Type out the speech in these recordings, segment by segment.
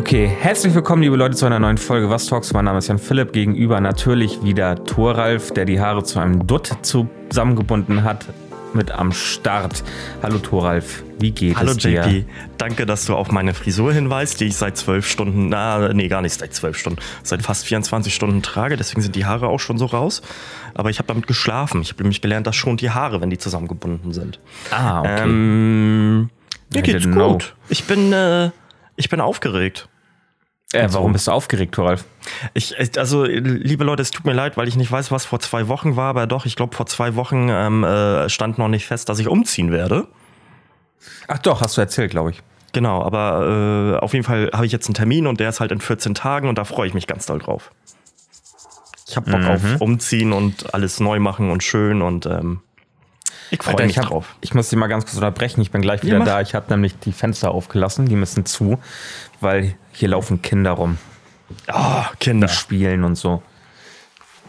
Okay, herzlich willkommen, liebe Leute, zu einer neuen Folge Was Talks. Mein Name ist Jan Philipp. Gegenüber natürlich wieder Thoralf, der die Haare zu einem Dutt zusammengebunden hat, mit am Start. Hallo Thoralf, wie geht Hallo es dir? JP, danke, dass du auf meine Frisur hinweist, die ich seit zwölf Stunden, na, nee, gar nicht seit zwölf Stunden, seit fast 24 Stunden trage. Deswegen sind die Haare auch schon so raus. Aber ich habe damit geschlafen. Ich habe nämlich gelernt, das schont die Haare, wenn die zusammengebunden sind. Ah, okay. Ähm, mir geht's didn't know. gut. Ich bin, äh, ich bin aufgeregt. äh, warum bist du aufgeregt, Thoralf? Ich, ich- also, liebe Leute, es tut mir leid, weil ich nicht weiß, was vor zwei Wochen war, aber doch, ich glaube, vor zwei Wochen ähm, äh, stand noch nicht fest, dass ich umziehen werde. Ach doch, hast du erzählt, glaube ich. Genau, aber äh, auf jeden Fall habe ich jetzt einen Termin und der ist halt in 14 Tagen und da freue ich mich ganz doll drauf. Ich habe Bock auf Umziehen und alles neu machen und schön und ähm, ich freue mich ich, hab, drauf. ich muss dich mal ganz kurz unterbrechen. Ich bin gleich wieder mach. da. Ich habe nämlich die Fenster aufgelassen. Die müssen zu, weil hier laufen Kinder rum. Ah, Kinder. Die spielen und so.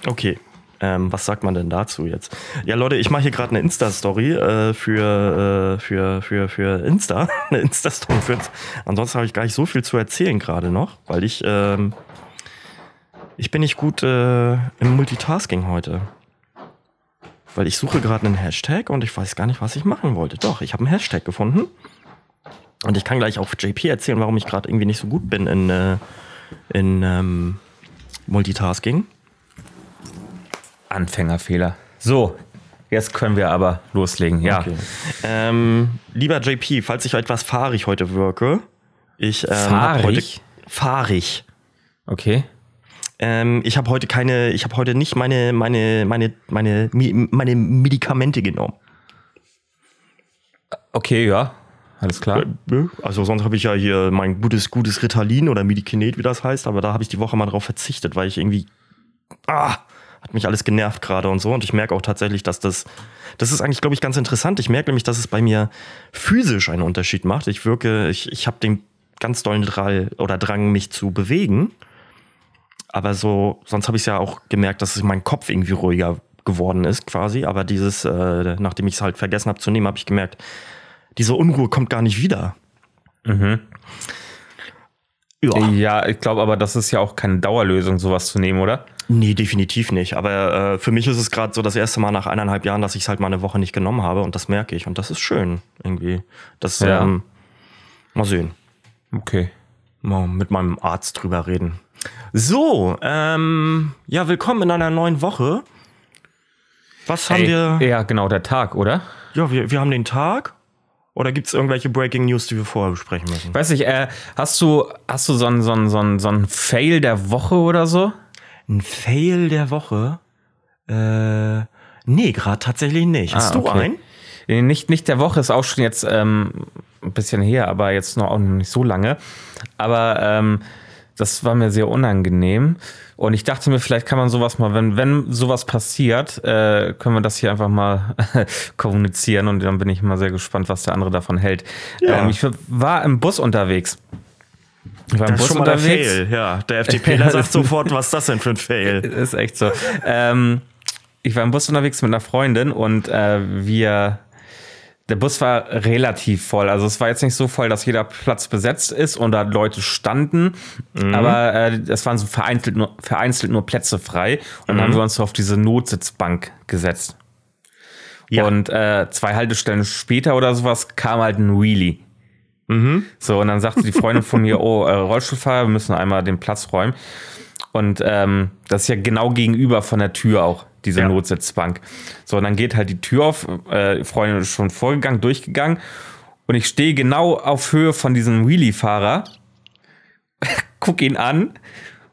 Okay. Ähm, was sagt man denn dazu jetzt? Ja, Leute, ich mache hier gerade eine Insta-Story äh, für, äh, für, für, für Insta. eine Insta-Story für. Ansonsten habe ich gar nicht so viel zu erzählen gerade noch, weil ich, ähm, ich bin nicht gut äh, im Multitasking heute. Weil ich suche gerade einen Hashtag und ich weiß gar nicht, was ich machen wollte. Doch, ich habe einen Hashtag gefunden. Und ich kann gleich auf JP erzählen, warum ich gerade irgendwie nicht so gut bin in, äh, in ähm, Multitasking. Anfängerfehler. So, jetzt können wir aber loslegen. Ja. Okay. Ähm, lieber JP, falls ich etwas fahrig heute wirke, ich ähm, hab heute Fahrig? fahrig. Okay. Ähm, ich habe heute keine, ich habe heute nicht meine meine meine meine meine Medikamente genommen. Okay, ja. Alles klar. Äh, Also sonst habe ich ja hier mein gutes gutes Ritalin oder Medikinet, wie das heißt, aber da habe ich die Woche mal drauf verzichtet, weil ich irgendwie ah, hat mich alles genervt gerade und so und ich merke auch tatsächlich, dass das das ist eigentlich glaube ich ganz interessant. Ich merke nämlich, dass es bei mir physisch einen Unterschied macht. Ich wirke ich ich habe den ganz dollen Drall oder Drang mich zu bewegen. Aber so sonst habe ich ja auch gemerkt, dass mein Kopf irgendwie ruhiger geworden ist quasi, aber dieses äh, nachdem ich es halt vergessen habe zu nehmen, habe ich gemerkt, diese Unruhe kommt gar nicht wieder. Mhm. Ja. Ja, ich glaube aber, das ist ja auch keine Dauerlösung, sowas zu nehmen, oder? Nee, definitiv nicht. Aber äh, für mich ist es gerade so das erste Mal nach eineinhalb Jahren, dass ich es halt mal eine Woche nicht genommen habe und das merke ich. Und das ist schön irgendwie. Das, Ja. ähm, mal sehen. Okay. Mal mit meinem Arzt drüber reden. So, ähm, ja, willkommen in einer neuen Woche. Was haben Ey, wir? Ja, genau, der Tag, oder? Ja, wir, wir haben den Tag. Oder gibt es irgendwelche Breaking News, die wir vorher besprechen müssen? Weiß ich, äh, hast du, hast du so einen so einen- so einen- so einen Fail der Woche oder so? Ein Fail der Woche? Äh, nee, gerade tatsächlich nicht. Hast Ah, du okay. einen? Nee, Nicht, nicht der Woche, ist auch schon jetzt ähm, ein bisschen her, aber jetzt noch auch noch nicht so lange. Aber ähm, das war mir sehr unangenehm. Und ich dachte mir, vielleicht kann man sowas mal, wenn, wenn sowas passiert, äh, können wir das hier einfach mal kommunizieren. Und dann bin ich mal sehr gespannt, was der andere davon hält. Ja. Ähm, ich war im Bus unterwegs. Ich war im Das ist Bus schon mal der unterwegs. Fail, ja. Der FDPler sagt sofort, was ist das denn für ein Fail? Ist echt so. ähm, ich war im Bus unterwegs mit einer Freundin und äh, wir. Der Bus war relativ voll. Also es war jetzt nicht so voll, dass jeder Platz besetzt ist und da Leute standen. Aber äh, es waren so vereinzelt nur, vereinzelt nur Plätze frei. Und dann haben wir uns auf diese Notsitzbank gesetzt. Ja. Und äh, zwei Haltestellen später oder sowas kam halt ein Wheelie. So, und dann sagte die Freundin von mir, oh, äh, Rollstuhlfahrer, wir müssen einmal den Platz räumen. Und ähm, das ist ja genau gegenüber von der Tür auch, diese Ja. Notsitzbank. So, und dann geht halt die Tür auf, äh, Freundin ist schon vorgegangen, durchgegangen. Und ich stehe genau auf Höhe von diesem Wheelie-Fahrer, guck ihn an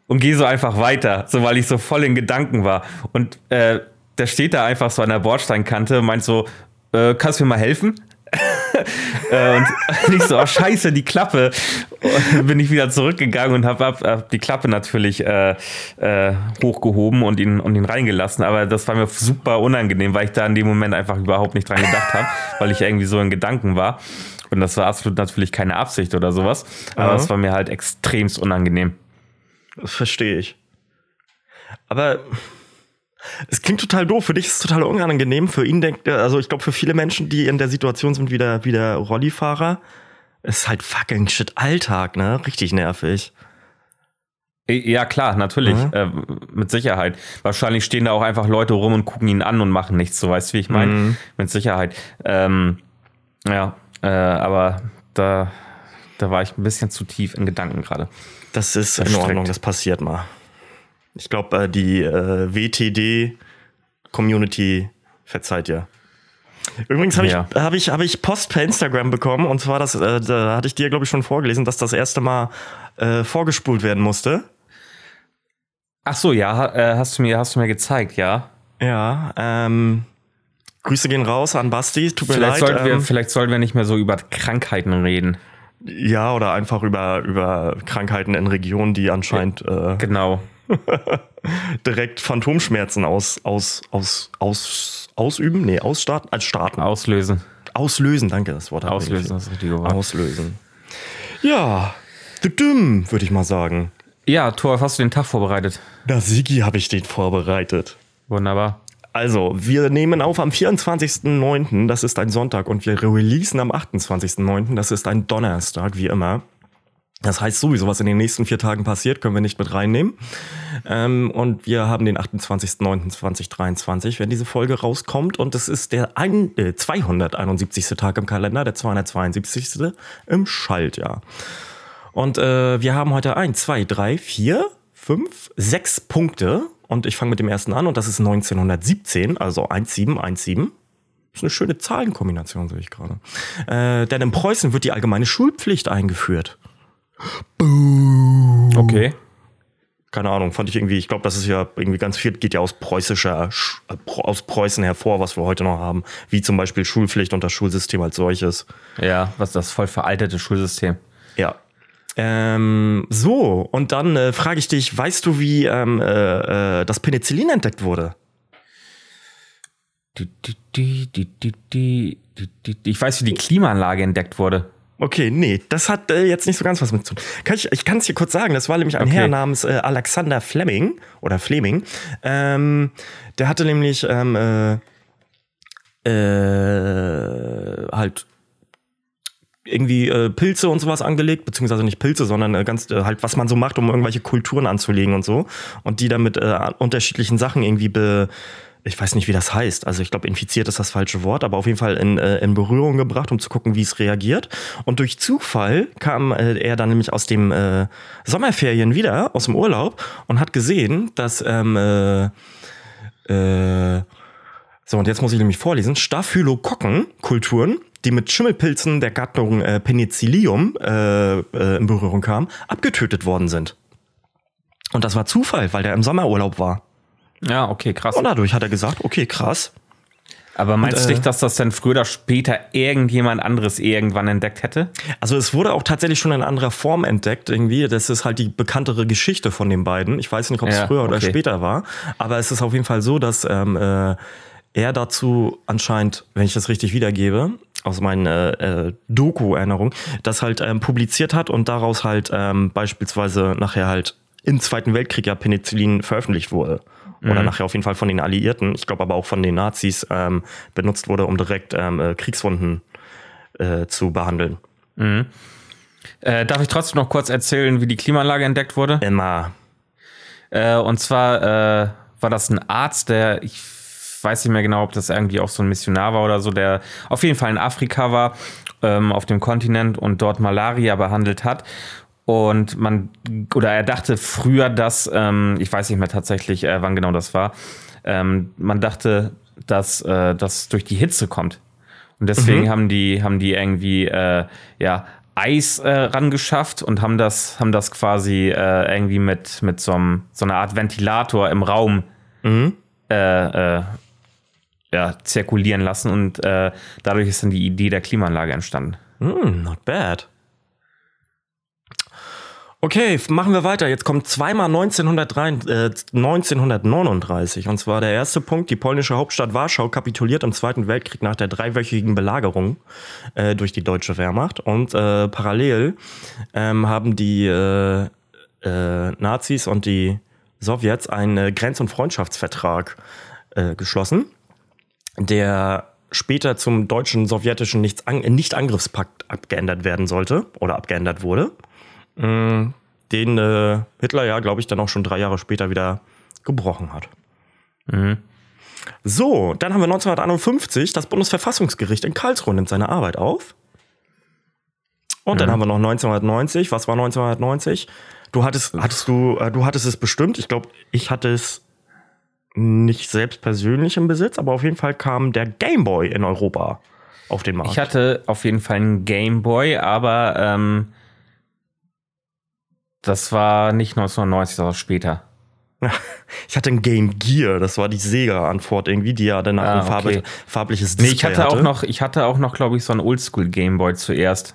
und gehe so einfach weiter, so weil ich so voll in Gedanken war. Und äh, der steht da einfach so an der Bordsteinkante, meint so, äh, kannst du mir mal helfen? äh, und ich so, oh scheiße, die Klappe. Und bin ich wieder zurückgegangen und habe hab, hab die Klappe natürlich äh, äh, hochgehoben und ihn, und ihn reingelassen. Aber das war mir super unangenehm, weil ich da in dem Moment einfach überhaupt nicht dran gedacht habe, weil ich irgendwie so in Gedanken war. Und das war absolut natürlich keine Absicht oder sowas. Aber es war mir halt extremst unangenehm. Das verstehe ich. Aber es klingt total doof. Für dich ist es total unangenehm. Für ihn denkt er, also ich glaube, für viele Menschen, die in der Situation sind wie der, wie der Rollifahrer, ist halt fucking shit Alltag, ne? Richtig nervig. Ja, klar, natürlich. Mhm. Äh, mit Sicherheit. Wahrscheinlich stehen da auch einfach Leute rum und gucken ihn an und machen nichts. So weißt du, wie ich meine? Mhm. Mit Sicherheit. Ähm, ja, äh, aber da, da war ich ein bisschen zu tief in Gedanken gerade. Das ist in Verstreckt. Ordnung, das passiert mal. Ich glaube, äh, die äh, WTD-Community verzeiht dir. Übrigens habe Ja. ich, hab ich, hab ich Post per Instagram bekommen und zwar, das, äh, da hatte ich dir, glaube ich, schon vorgelesen, dass das erste Mal äh, vorgespult werden musste. Ach so, ja, äh, hast du mir, hast du mir gezeigt, ja. Ja, ähm, Grüße gehen raus an Basti, tut mir Vielleicht leid. sollten, wir, ähm, vielleicht sollten wir nicht mehr so über Krankheiten reden. ja, oder einfach über, über Krankheiten in Regionen, die anscheinend äh, Genau. direkt Phantomschmerzen aus, aus, aus, aus, ausüben, nee, ausstarten, als starten. Auslösen. Auslösen, danke, das Wort. Auslösen ist das richtige Wort. Auslösen. Ja, düdüm, würde ich mal sagen. Ja, Thor, hast du den Tag vorbereitet? Na, Sigi habe ich den vorbereitet. Wunderbar. Also, wir nehmen auf am 24.09., das ist ein Sonntag, und wir releasen am 28.09., das ist ein Donnerstag, wie immer. Das heißt, sowieso, was in den nächsten vier Tagen passiert, können wir nicht mit reinnehmen. Ähm, und wir haben den 28.09.2023, wenn diese Folge rauskommt. Und es ist der ein, äh, 271. Tag im Kalender, der 272. im Schaltjahr. Und äh, wir haben heute ein, zwei, drei, vier, fünf, sechs Punkte. Und ich fange mit dem ersten an und das ist 1917, also 1717. Das ist eine schöne Zahlenkombination, sehe ich gerade. Äh, denn in Preußen wird die allgemeine Schulpflicht eingeführt. Boo. Okay. Keine Ahnung, fand ich irgendwie, ich glaube, das ist ja irgendwie ganz viel, geht ja aus preußischer, äh, aus Preußen hervor, was wir heute noch haben, wie zum Beispiel Schulpflicht und das Schulsystem als solches. Ja, was das voll veraltete Schulsystem. Ja, ähm, so, und dann äh, frage ich dich, weißt du, wie ähm, äh, äh, das Penicillin entdeckt wurde? Ich weiß, wie die Klimaanlage entdeckt wurde. Okay, nee, das hat äh, jetzt nicht so ganz was mit zu tun. Kann ich ich kann es dir kurz sagen, das war nämlich ein Okay. Herr namens äh, Alexander Fleming oder Fleming. Ähm, der hatte nämlich ähm, äh, äh, halt irgendwie äh, Pilze und sowas angelegt, beziehungsweise nicht Pilze, sondern äh, ganz äh, halt, was man so macht, um irgendwelche Kulturen anzulegen und so. Und die dann mit äh, unterschiedlichen Sachen irgendwie be, ich weiß nicht, wie das heißt. Also ich glaube, infiziert ist das falsche Wort, aber auf jeden Fall in, äh, in Berührung gebracht, um zu gucken, wie es reagiert. Und durch Zufall kam äh, er dann nämlich aus dem äh, Sommerferien wieder, aus dem Urlaub und hat gesehen, dass ähm, äh, äh, so, und jetzt muss ich nämlich vorlesen. Staphylokokken-Kulturen, die mit Schimmelpilzen der Gattung äh, Penicillium äh, äh, in Berührung kamen, abgetötet worden sind. Und das war Zufall, weil der im Sommerurlaub war. Ja, okay, krass. Und dadurch hat er gesagt, okay, krass. Aber meinst du äh, nicht, dass das dann früher oder später irgendjemand anderes irgendwann entdeckt hätte? Also es wurde auch tatsächlich schon in anderer Form entdeckt irgendwie. Das ist halt die bekanntere Geschichte von den beiden. Ich weiß nicht, ob es Ja, früher oder okay. später war. Aber es ist auf jeden Fall so, dass ähm, äh, er dazu anscheinend, wenn ich das richtig wiedergebe, aus meinen äh, äh, Doku-Erinnerungen, das halt ähm, publiziert hat und daraus halt ähm, beispielsweise nachher halt im Zweiten Weltkrieg ja Penicillin veröffentlicht wurde. Oder nachher auf jeden Fall von den Alliierten, ich glaube aber auch von den Nazis ähm, benutzt wurde, um direkt ähm, äh, Kriegswunden äh, zu behandeln. Äh, darf ich trotzdem noch kurz erzählen, wie die Klimaanlage entdeckt wurde? Emma. Äh, und zwar äh, war das ein Arzt, der, ich weiß nicht mehr genau, ob das irgendwie auch so ein Missionar war oder so, der auf jeden Fall in Afrika war, ähm, auf dem Kontinent und dort Malaria behandelt hat. Und man, oder er dachte früher, dass, ähm, ich weiß nicht mehr tatsächlich, äh, wann genau das war, ähm, man dachte, dass äh, das durch die Hitze kommt. Und deswegen haben die, haben die irgendwie, äh, ja, Eis äh, rangeschafft und haben das, haben das quasi äh, irgendwie mit, mit so, einem, so einer Art Ventilator im Raum äh, äh, ja, zirkulieren lassen und äh, dadurch ist dann die Idee der Klimaanlage entstanden. Hm, not bad. Okay, machen wir weiter. Jetzt kommt zweimal 1903, äh, 1939. Und zwar der erste Punkt. Die polnische Hauptstadt Warschau kapituliert im Zweiten Weltkrieg nach der dreiwöchigen Belagerung äh, durch die deutsche Wehrmacht. Und äh, parallel ähm, haben die äh, äh, Nazis und die Sowjets einen äh, Grenz- und Freundschaftsvertrag geschlossen der später zum deutschen sowjetischen Nicht-Angriffspakt abgeändert werden sollte oder abgeändert wurde, den äh, Hitler ja, glaube ich, dann auch schon drei Jahre später wieder gebrochen hat. Mhm. So, dann haben wir 1951, das Bundesverfassungsgericht in Karlsruhe nimmt seine Arbeit auf. Und dann Mhm. haben wir noch 1990. Was war 1990? Du hattest, hattest du, äh, du hattest es bestimmt. Ich glaube, ich hatte es nicht selbst persönlich im Besitz, aber auf jeden Fall kam der Game Boy in Europa auf den Markt. Ich hatte auf jeden Fall einen Game Boy, aber ähm, das war nicht 1990, das war später. Ich hatte ein Game Gear, das war die Sega-Antwort irgendwie, die ja danach Ah, ein farblich, okay. farbliches Nee, Display ich hatte, hatte. auch noch, ich hatte auch noch, glaube ich, so einen Oldschool Game Boy zuerst.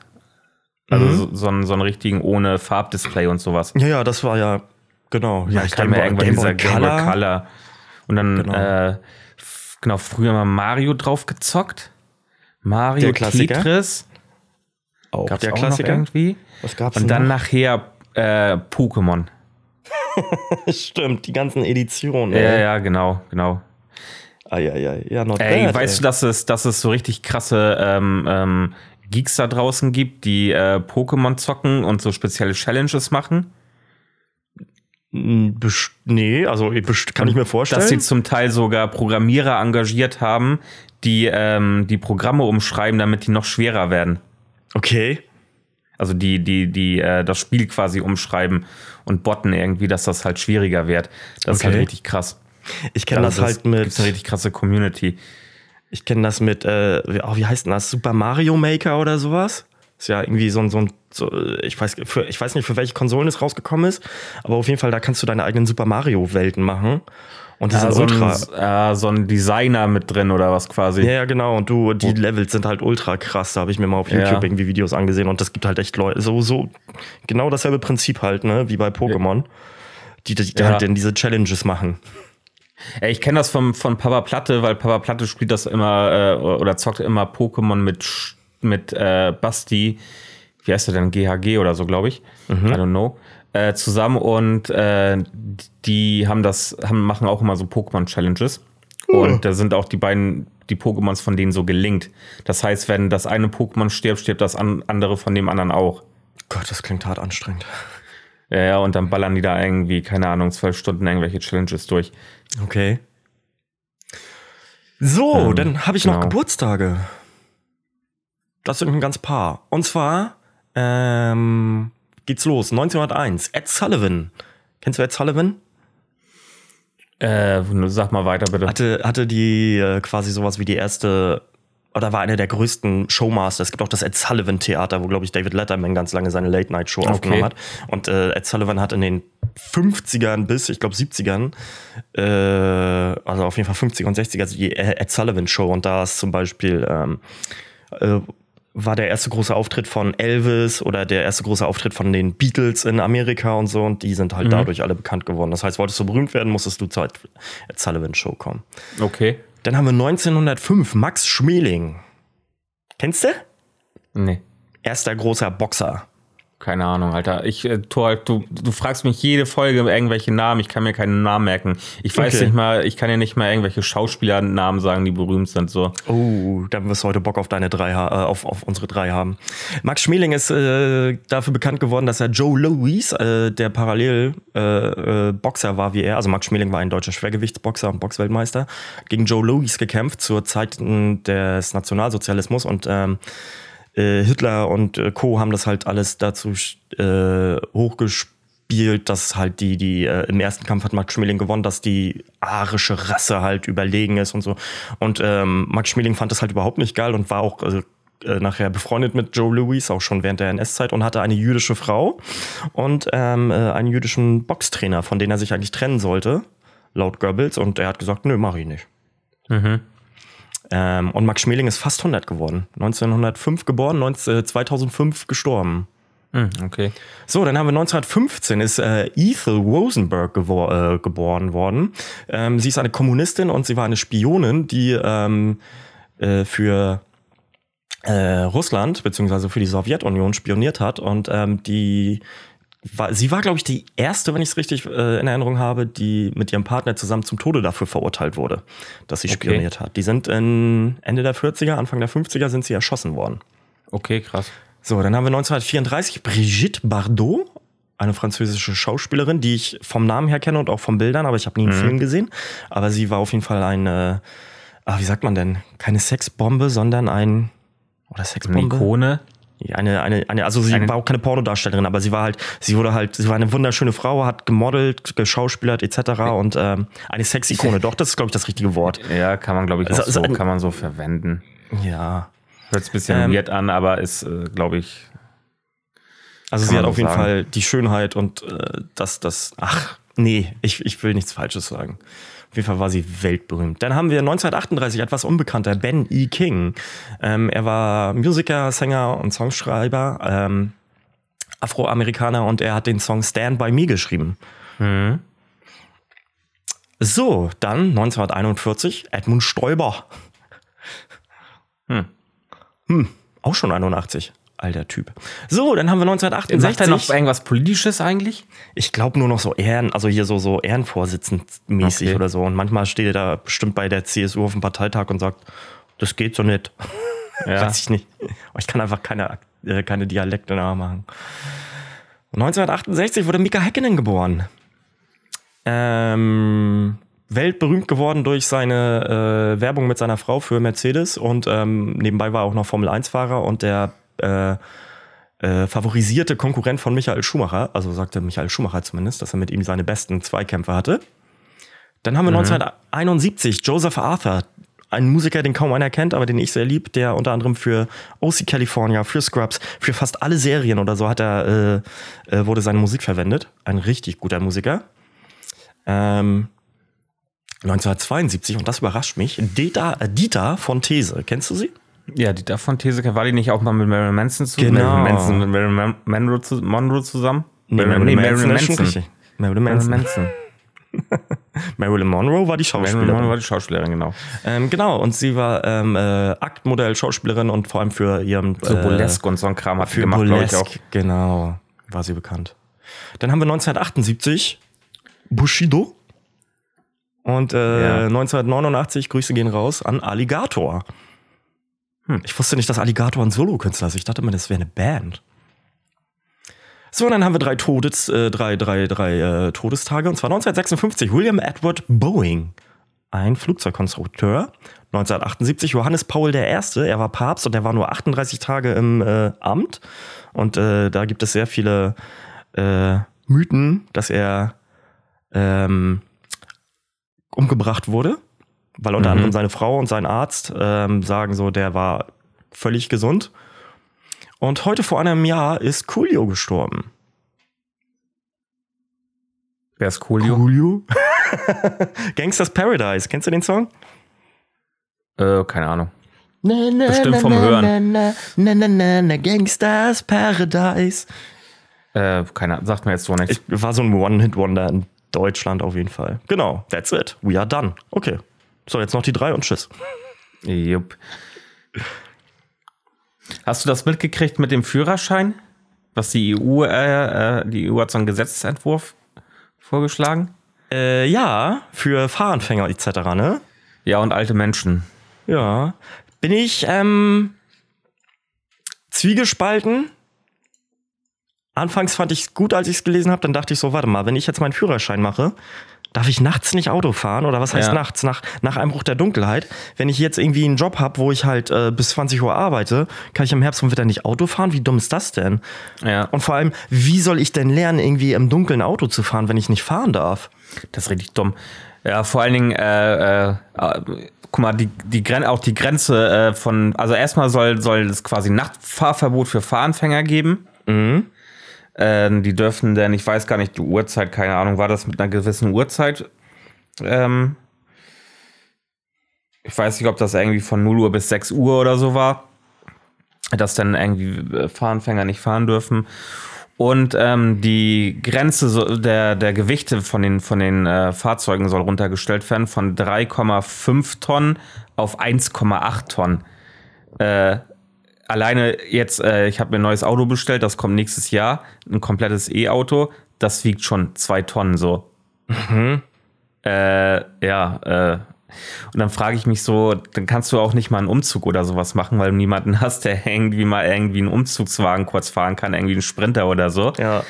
Also Mhm. so, so, einen, so einen richtigen ohne Farbdisplay und sowas. Ja, ja, das war ja, genau. Ja, Ja, ich kam ja irgendwann dieser Game Boy Color. Und dann, Genau. äh, genau, früher mal Mario drauf gezockt. Mario? Tetris. Auch Gab's der auch Klassiker. Noch irgendwie. Was gab's Und dann nachher äh, Pokémon. Stimmt, die ganzen Editionen. Ja, ey. ja, genau, genau. Eieiei, ja, not Ey, bad, weißt ey. du, dass es, dass es so richtig krasse ähm, ähm, Geeks da draußen gibt, die äh, Pokémon zocken und so spezielle Challenges machen? Best- Nee, also kann ich mir vorstellen. Dass sie zum Teil sogar Programmierer engagiert haben, die ähm, die Programme umschreiben, damit die noch schwerer werden. okay. Also die, die, die äh, das Spiel quasi umschreiben und botten irgendwie, dass das halt schwieriger wird. Das ist Okay. halt richtig krass. Ich kenne Also das halt mit. gibt's eine richtig krasse Community. Ich kenne das mit, äh, wie, oh, wie heißt denn das? Super Mario Maker oder sowas? Ist ja irgendwie so ein, so ein so, äh, ich, weiß, für, ich weiß nicht, für welche Konsolen es rausgekommen ist, aber auf jeden Fall, da kannst du deine eigenen Super Mario-Welten machen. Und die Ja, sind so, ultra. ein, äh, so ein Designer mit drin oder was quasi. Ja, ja, genau. Und du, die Levels sind halt ultra krass. Da habe ich mir mal auf Ja. YouTube irgendwie Videos angesehen und das gibt halt echt Leute. So, so, genau dasselbe Prinzip halt, ne, wie bei Pokémon. Die, die Ja. halt dann diese Challenges machen. Ja, ich kenne das vom, von Papa Platte, weil Papa Platte spielt das immer äh, oder zockt immer Pokémon mit, mit äh, Basti, wie heißt er denn, GHG oder so, glaube ich. I don't know. Äh, zusammen und äh, die haben das, haben, machen auch immer so Pokémon-Challenges. Und da sind auch die beiden, die Pokémons von denen so gelinkt. Das heißt, wenn das eine Pokémon stirbt, stirbt das an, andere von dem anderen auch. Gott, das klingt hart anstrengend. Ja, ja, und dann ballern die da irgendwie, keine Ahnung, zwölf Stunden irgendwelche Challenges durch. Okay. So, Ähm, dann habe ich noch genau. Geburtstage. Das sind ein ganz paar. Und zwar ähm, geht's los. 1901. Ed Sullivan. Kennst du Ed Sullivan? Äh, sag mal weiter bitte. Hatte, hatte die äh, quasi sowas wie die erste oder war einer der größten Showmaster. Es gibt auch das Ed Sullivan Theater, wo, glaube ich, David Letterman ganz lange seine Late-Night-Show aufgenommen hat. Und äh, Ed Sullivan hat in den 50ern bis, ich glaube, 70ern, äh, also auf jeden Fall 50er und 60er, also die Ed Sullivan Show. Und da ist zum Beispiel, ähm, äh, war der erste große Auftritt von Elvis oder der erste große Auftritt von den Beatles in Amerika und so. Und die sind halt dadurch alle bekannt geworden. Das heißt, wolltest du berühmt werden, musstest du zur Ed Sullivan Show kommen. Okay. Dann haben wir 1905 Max Schmeling. Kennst du? Nee. Erster großer Boxer. Keine Ahnung, Alter. Ich, äh, Thor, du, du fragst mich jede Folge irgendwelche Namen. Ich kann mir keinen Namen merken. Ich weiß Okay. nicht mal, ich kann ja nicht mal irgendwelche Schauspielernamen sagen, die berühmt sind. So. Oh, dann wirst du heute Bock auf deine drei, äh, auf, auf unsere drei haben. Max Schmeling ist äh, dafür bekannt geworden, dass er Joe Louis, äh, der parallel äh, äh, Boxer war wie er, also Max Schmeling war ein deutscher Schwergewichtsboxer und Boxweltmeister, gegen Joe Louis gekämpft zur Zeit des Nationalsozialismus und ähm, äh, Hitler und äh, Co. haben das halt alles dazu äh, hochgespielt, dass halt die, die äh, im ersten Kampf hat Max Schmeling gewonnen, dass die arische Rasse halt überlegen ist und so. Und ähm, Max Schmeling fand das halt überhaupt nicht geil und war auch also, äh, nachher befreundet mit Joe Louis, auch schon während der NS-Zeit und hatte eine jüdische Frau und ähm, äh, einen jüdischen Boxtrainer, von dem er sich eigentlich trennen sollte, laut Goebbels. Und er hat gesagt, nö, mach ich nicht. Mhm. Ähm, und Max Schmeling ist fast 100 geworden. 1905 geboren, 19, äh, 2005 gestorben. Hm, okay. So, dann haben wir 1915 ist äh, Ethel Rosenberg äh, geboren worden. Ähm, sie ist eine Kommunistin und sie war eine Spionin, die ähm, äh, für äh, Russland beziehungsweise für die Sowjetunion spioniert hat und ähm, die war, sie war, glaube ich, die erste, wenn ich es richtig äh, in Erinnerung habe, die mit ihrem Partner zusammen zum Tode dafür verurteilt wurde, dass sie Okay. spioniert hat. Die sind in Ende der 40er, Anfang der 50er sind sie erschossen worden. Okay, krass. So, dann haben wir 1934 Brigitte Bardot, eine französische Schauspielerin, die ich vom Namen her kenne und auch von Bildern, aber ich habe nie einen Film gesehen. Aber sie war auf jeden Fall eine, ah, wie sagt man denn, keine Sexbombe, sondern ein oder Eine Sexbombe? Ikone. Eine, eine, eine, also sie Eine- war auch keine Pornodarstellerin, aber sie war halt, sie wurde halt, sie war eine wunderschöne Frau, hat gemodelt, geschauspielert etc. und ähm, eine Sexikone. Doch, das ist glaube ich das richtige Wort. Ja, kann man, glaube ich, auch Also- so, also- kann man so verwenden. Ja. Hört ein bisschen Ähm, weird an, aber ist, äh, glaube ich, Also sie hat auf jeden sagen. Fall die Schönheit und äh, das, das, ach, nee, ich, ich will nichts Falsches sagen. Auf jeden Fall war sie weltberühmt. Dann haben wir 1938 etwas unbekannter, Ben E. King. Ähm, er war Musiker, Sänger und Songschreiber, ähm, Afroamerikaner und er hat den Song Stand By Me geschrieben. Mhm. So, dann 1941 Edmund Stoiber. Hm. Hm, auch schon 81. Alter Typ. So, dann haben wir Sagt er 1968. noch irgendwas Politisches eigentlich? Ich glaube nur noch so Ehren, also hier so, so Ehrenvorsitzend-mäßig Okay. oder so. Und manchmal steht er da bestimmt bei der CSU auf dem Parteitag und sagt, das geht so nicht. Ja. Weiß ich nicht. Ich kann einfach keine, äh, keine Dialekte nachmachen. 1968 wurde Mika Häkkinen geboren. Ähm, weltberühmt geworden durch seine äh, Werbung mit seiner Frau für Mercedes und ähm, nebenbei war er auch noch Formel-1-Fahrer und der äh, äh, favorisierte Konkurrent von Michael Schumacher, also sagte Michael Schumacher zumindest, dass er mit ihm seine besten Zweikämpfe hatte. Dann haben wir 1971 Joseph Arthur, ein Musiker, den kaum einer kennt, aber den ich sehr lieb, der unter anderem für OC California, für Scrubs, für fast alle Serien oder so hat er, äh, äh, wurde seine Musik verwendet. Ein richtig guter Musiker. Ähm, 1972, und das überrascht mich, Dieter, Dieter von These. Kennst du sie? Ja, die davon These, war die nicht auch mal mit Marilyn Manson zusammen? Genau. Marilyn Manson mit Marilyn Monroe, zu, Monroe zusammen? Marilyn Manson ist schon richtig. Marilyn Marilyn Manson. Manson. Marilyn Monroe war die Marilyn Schauspielerin. Monroe war die Schauspielerin, genau. Ähm, genau, und sie war ähm, äh, Aktmodell, Schauspielerin und vor allem für ihren So äh, Burlesque und so ein Kram hat für gemacht, glaube ich auch. Genau, war sie bekannt. Dann haben wir 1978 Bushido und äh, Ja. 1989 Grüße gehen raus an Alligator. Hm. Ich wusste nicht, dass Alligator ein Solokünstler ist. Ich dachte immer, das wäre eine Band. So, und dann haben wir drei, Todes, äh, drei, drei, drei äh, Todestage. Und zwar 1956 William Edward Boeing, ein Flugzeugkonstrukteur. 1978 Johannes Paul I. Er war Papst und er war nur 38 Tage im äh, Amt. Und äh, da gibt es sehr viele äh, Mythen, dass er ähm, umgebracht wurde. Weil unter Mhm. anderem seine Frau und sein Arzt ähm, sagen so, der war völlig gesund. Und heute vor einem Jahr ist Coolio gestorben. Wer ist Coolio? Coolio? Gangsters Paradise. Kennst du den Song? Äh, keine Ahnung. Na, Bestimmt vom Hören. Na, na, na, na, na, Gangsters Paradise. Äh, keine Ahnung, sagt mir jetzt so nichts. Ich, war so ein One-Hit-Wonder in Deutschland auf jeden Fall. Genau, that's it. We are done. Okay. So, jetzt noch die drei und tschüss. Jupp. Hast du das mitgekriegt mit dem Führerschein? Was die EU, äh, äh, die EU hat so einen Gesetzentwurf vorgeschlagen? Äh, ja, für Fahranfänger etc., ne? Ja, und alte Menschen. Ja. Bin ich ähm, zwiegespalten. Anfangs fand ich es gut, als ich es gelesen habe. Dann dachte ich so, warte mal, wenn ich jetzt meinen Führerschein mache, darf ich nachts nicht Auto fahren? Oder was heißt Ja. nachts? Nach, nach Einbruch der Dunkelheit. Wenn ich jetzt irgendwie einen Job habe, wo ich halt äh, bis 20 Uhr arbeite, kann ich im Herbst und Winter nicht Auto fahren? Wie dumm ist das denn? Ja, Und vor allem, wie soll ich denn lernen, irgendwie im Dunkeln Auto zu fahren, wenn ich nicht fahren darf? das ist richtig dumm. Ja, vor allen Dingen, äh, äh, äh, guck mal, die, die Gren auch die Grenze äh, von, also erstmal soll, soll es quasi Nachtfahrverbot für Fahranfänger geben. Mhm. Ähm, die dürfen denn, ich weiß gar nicht, die Uhrzeit, keine Ahnung, war das mit einer gewissen Uhrzeit? Ähm, ich weiß nicht, ob das irgendwie von 0 Uhr bis 6 Uhr oder so war, dass dann irgendwie äh, Fahranfänger nicht fahren dürfen. Und ähm, die Grenze der, der Gewichte von den, von den äh, Fahrzeugen soll runtergestellt werden von 3,5 Tonnen auf 1,8 Tonnen. Äh, alleine jetzt, äh, ich habe mir ein neues Auto bestellt, das kommt nächstes Jahr, ein komplettes E-Auto, das wiegt schon zwei Tonnen so. Mhm. Äh, ja, äh, und dann frage ich mich so, dann kannst du auch nicht mal einen Umzug oder sowas machen, weil du niemanden hast, der irgendwie mal irgendwie einen Umzugswagen kurz fahren kann, irgendwie einen Sprinter oder so. Ja.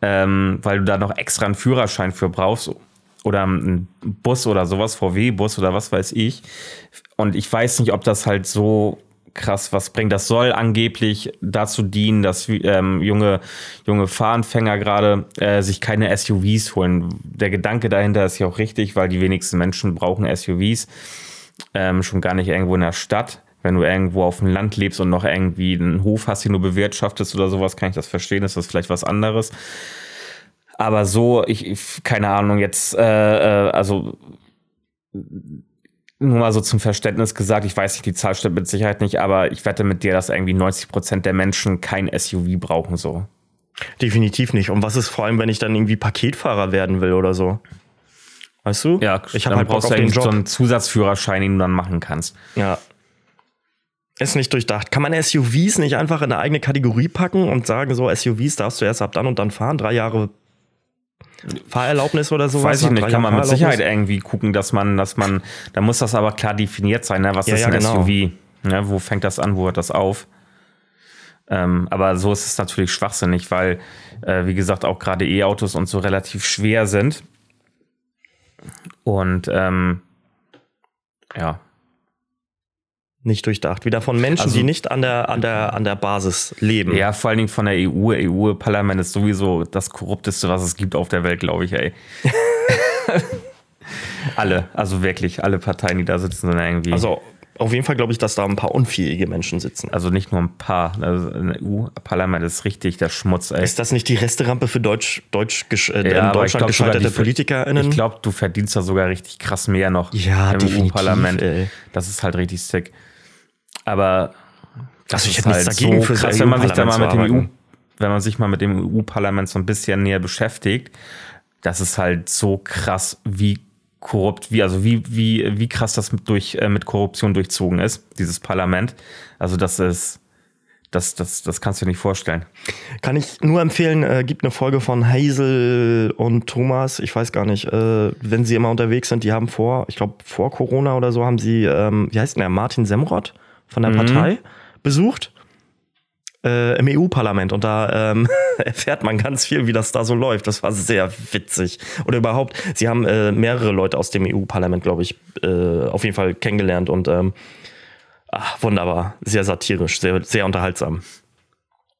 Ähm, weil du da noch extra einen Führerschein für brauchst oder einen Bus oder sowas, VW-Bus oder was weiß ich. Und ich weiß nicht, ob das halt so krass was bringt. Das soll angeblich dazu dienen, dass ähm, junge, junge Fahranfänger gerade äh, sich keine SUVs holen. Der Gedanke dahinter ist ja auch richtig, weil die wenigsten Menschen brauchen SUVs. Ähm, schon gar nicht irgendwo in der Stadt. Wenn du irgendwo auf dem Land lebst und noch irgendwie einen Hof hast, den du bewirtschaftest oder sowas, kann ich das verstehen. Ist das vielleicht was anderes. Aber so, ich, keine Ahnung, jetzt, äh, äh, also nur mal so zum Verständnis gesagt, ich weiß nicht, die Zahl stimmt mit Sicherheit nicht, aber ich wette mit dir, dass irgendwie 90 Prozent der Menschen kein SUV brauchen so. Definitiv nicht. Und was ist vor allem, wenn ich dann irgendwie Paketfahrer werden will oder so? Weißt du? Ja, ich habe halt brauchst du eigentlich so einen Zusatzführerschein, den du dann machen kannst. Ja. Ist nicht durchdacht. Kann man SUVs nicht einfach in eine eigene Kategorie packen und sagen, so SUVs darfst du erst ab dann und dann fahren, drei Jahre Fahrerlaubnis oder sowas? Weiß ich nicht, kann man mit Sicherheit irgendwie gucken, dass man, dass man, da muss das aber klar definiert sein, ne? was ja, ist ein genau. SUV? Ne? Wo fängt das an, wo hört das auf? Ähm, aber so ist es natürlich schwachsinnig, weil, äh, wie gesagt, auch gerade E-Autos und so relativ schwer sind. Und ähm, ja, nicht durchdacht. Wieder von Menschen, also, die nicht an der, an, der, an der Basis leben. Ja, vor allen Dingen von der EU. EU-Parlament ist sowieso das korrupteste, was es gibt auf der Welt, glaube ich, ey. alle, also wirklich, alle Parteien, die da sitzen, sind irgendwie. Also auf jeden Fall glaube ich, dass da ein paar unfähige Menschen sitzen. Also nicht nur ein paar. Also EU-Parlament ist richtig der Schmutz, ey. Ist das nicht die Resterampe für Deutsch, Deutsch, äh, ja, in Deutschland glaub, gescheiterte PolitikerInnen? Ich glaube, du verdienst da sogar richtig krass mehr noch ja, im EU-Parlament. Das ist halt richtig sick. Aber das also ich ist halt dagegen so krass, wenn man sich da mal mit dem EU, wenn man sich mal mit dem EU-Parlament so ein bisschen näher beschäftigt, das ist halt so krass, wie korrupt, wie, also wie, wie, wie krass das mit, durch, äh, mit Korruption durchzogen ist, dieses Parlament. Also das ist, das, das, das kannst du dir nicht vorstellen. Kann ich nur empfehlen, äh, gibt eine Folge von Hazel und Thomas, ich weiß gar nicht, äh, wenn sie immer unterwegs sind, die haben vor, ich glaube vor Corona oder so, haben sie, ähm, wie heißt denn der, Martin Semrott? Von der mhm. Partei besucht äh, im EU-Parlament und da ähm, erfährt man ganz viel, wie das da so läuft. Das war sehr witzig. Oder überhaupt, sie haben äh, mehrere Leute aus dem EU-Parlament, glaube ich, äh, auf jeden Fall kennengelernt und ähm, ach, wunderbar, sehr satirisch, sehr, sehr unterhaltsam.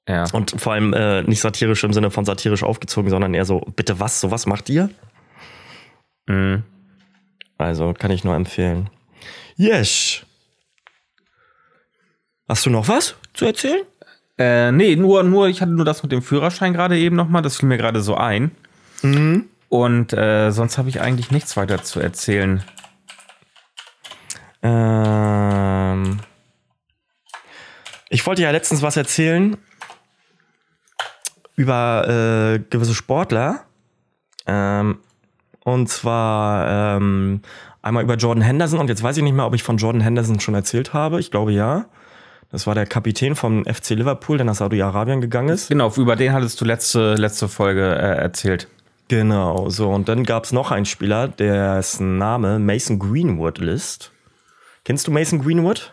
Ja. Und vor allem äh, nicht satirisch im Sinne von satirisch aufgezogen, sondern eher so, bitte was, so was macht ihr? Mhm. Also kann ich nur empfehlen. Yes. Hast du noch was zu erzählen? Äh, nee, nur, nur, ich hatte nur das mit dem Führerschein gerade eben nochmal, das fiel mir gerade so ein. Mhm. Und äh, sonst habe ich eigentlich nichts weiter zu erzählen. Ähm, ich wollte ja letztens was erzählen über äh, gewisse Sportler. Ähm, und zwar ähm, einmal über Jordan Henderson. Und jetzt weiß ich nicht mehr, ob ich von Jordan Henderson schon erzählt habe. Ich glaube ja. Das war der Kapitän vom FC Liverpool, der nach Saudi-Arabien gegangen ist. Genau, über den hattest du letzte, letzte Folge äh, erzählt. Genau, so. Und dann gab es noch einen Spieler, dessen Name Mason Greenwood ist. Kennst du Mason Greenwood?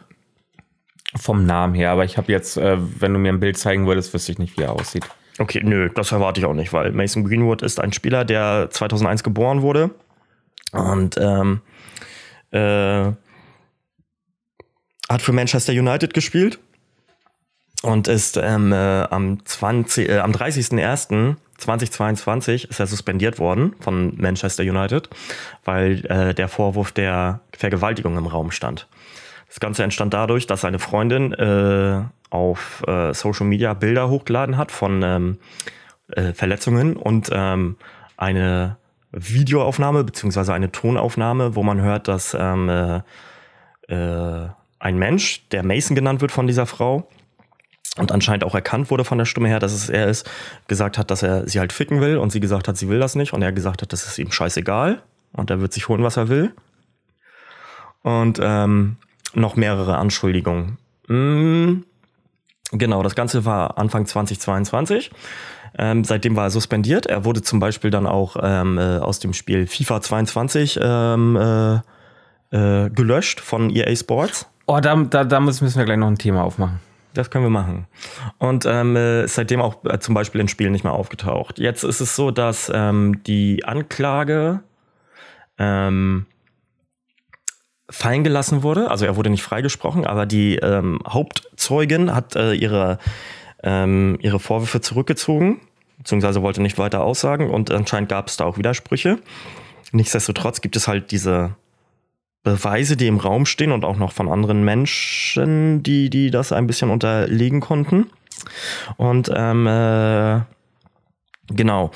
Vom Namen her, aber ich habe jetzt, äh, wenn du mir ein Bild zeigen würdest, wüsste ich nicht, wie er aussieht. Okay, nö, das erwarte ich auch nicht, weil Mason Greenwood ist ein Spieler, der 2001 geboren wurde und ähm, äh, hat für Manchester United gespielt und ist ähm, äh, am, 20, äh, am 30.01.2022 ist er suspendiert worden von Manchester United, weil äh, der Vorwurf der Vergewaltigung im Raum stand. Das Ganze entstand dadurch, dass seine Freundin äh, auf äh, Social Media Bilder hochgeladen hat von ähm, äh, Verletzungen und ähm, eine Videoaufnahme beziehungsweise eine Tonaufnahme, wo man hört, dass ähm, äh, äh, ein Mensch, der Mason genannt wird von dieser Frau und anscheinend auch erkannt wurde von der Stimme her, dass es er ist, gesagt hat, dass er sie halt ficken will und sie gesagt hat, sie will das nicht und er gesagt hat, das ist ihm scheißegal und er wird sich holen, was er will. Und ähm, noch mehrere Anschuldigungen. Hm, Genau, das Ganze war Anfang 2022. Ähm, seitdem war er suspendiert. Er wurde zum Beispiel dann auch ähm, äh, aus dem Spiel FIFA 22 ähm, äh, äh, gelöscht von EA Sports. Oh, da, da, da müssen wir gleich noch ein Thema aufmachen. Das können wir machen. Und ähm, äh, seitdem auch äh, zum Beispiel in Spielen nicht mehr aufgetaucht. Jetzt ist es so, dass ähm, die Anklage ähm, fallen gelassen wurde. Also er wurde nicht freigesprochen, aber die ähm, Hauptzeugin hat äh, ihre, ähm, ihre Vorwürfe zurückgezogen, beziehungsweise wollte nicht weiter aussagen und anscheinend gab es da auch Widersprüche. Nichtsdestotrotz gibt es halt diese Beweise, die im Raum stehen und auch noch von anderen Menschen, die, die das ein bisschen unterlegen konnten. Und ähm, äh, genau.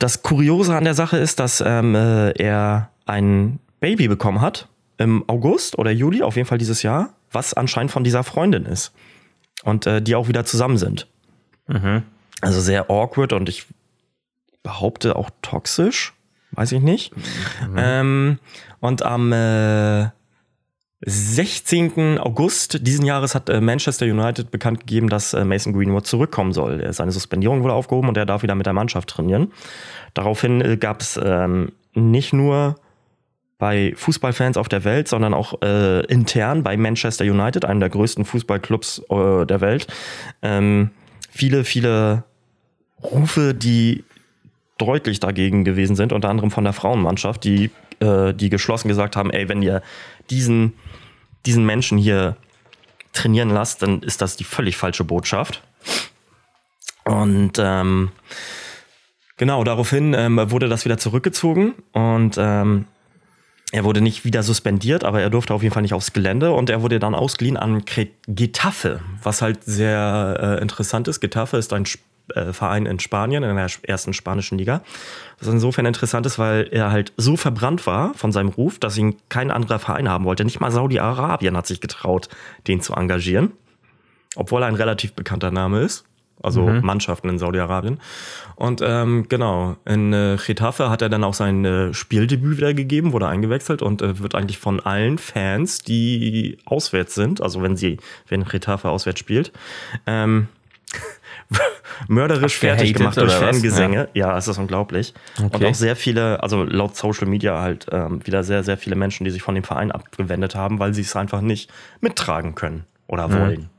Das Kuriose an der Sache ist, dass ähm, äh, er ein Baby bekommen hat im August oder Juli, auf jeden Fall dieses Jahr, was anscheinend von dieser Freundin ist. Und äh, die auch wieder zusammen sind. Mhm. Also sehr awkward und ich behaupte auch toxisch. Weiß ich nicht. Mhm. Ähm, und am äh, 16. August diesen Jahres hat äh, Manchester United bekannt gegeben, dass äh, Mason Greenwood zurückkommen soll. Seine Suspendierung wurde aufgehoben und er darf wieder mit der Mannschaft trainieren. Daraufhin äh, gab es ähm, nicht nur bei Fußballfans auf der Welt, sondern auch äh, intern bei Manchester United, einem der größten Fußballclubs äh, der Welt, ähm, viele, viele Rufe, die deutlich dagegen gewesen sind, unter anderem von der Frauenmannschaft, die, äh, die geschlossen gesagt haben, ey, wenn ihr diesen, diesen Menschen hier trainieren lasst, dann ist das die völlig falsche Botschaft. Und ähm, genau, daraufhin ähm, wurde das wieder zurückgezogen und ähm, er wurde nicht wieder suspendiert, aber er durfte auf jeden Fall nicht aufs Gelände und er wurde dann ausgeliehen an Getafe, was halt sehr äh, interessant ist. Getafe ist ein äh, Verein in Spanien, in der ersten spanischen Liga. Was insofern interessant ist, weil er halt so verbrannt war von seinem Ruf, dass ihn kein anderer Verein haben wollte. Nicht mal Saudi-Arabien hat sich getraut, den zu engagieren. Obwohl er ein relativ bekannter Name ist. Also mhm. Mannschaften in Saudi-Arabien. Und ähm, genau, in äh, Getafe hat er dann auch sein äh, Spieldebüt wieder gegeben, wurde eingewechselt und äh, wird eigentlich von allen Fans, die auswärts sind, also wenn sie, wenn Getafe auswärts spielt, ähm, mörderisch fertig gemacht durch Fangesänge. Ja. ja, es ist unglaublich. Okay. Und auch sehr viele, also laut Social Media halt ähm, wieder sehr, sehr viele Menschen, die sich von dem Verein abgewendet haben, weil sie es einfach nicht mittragen können oder mhm. wollen.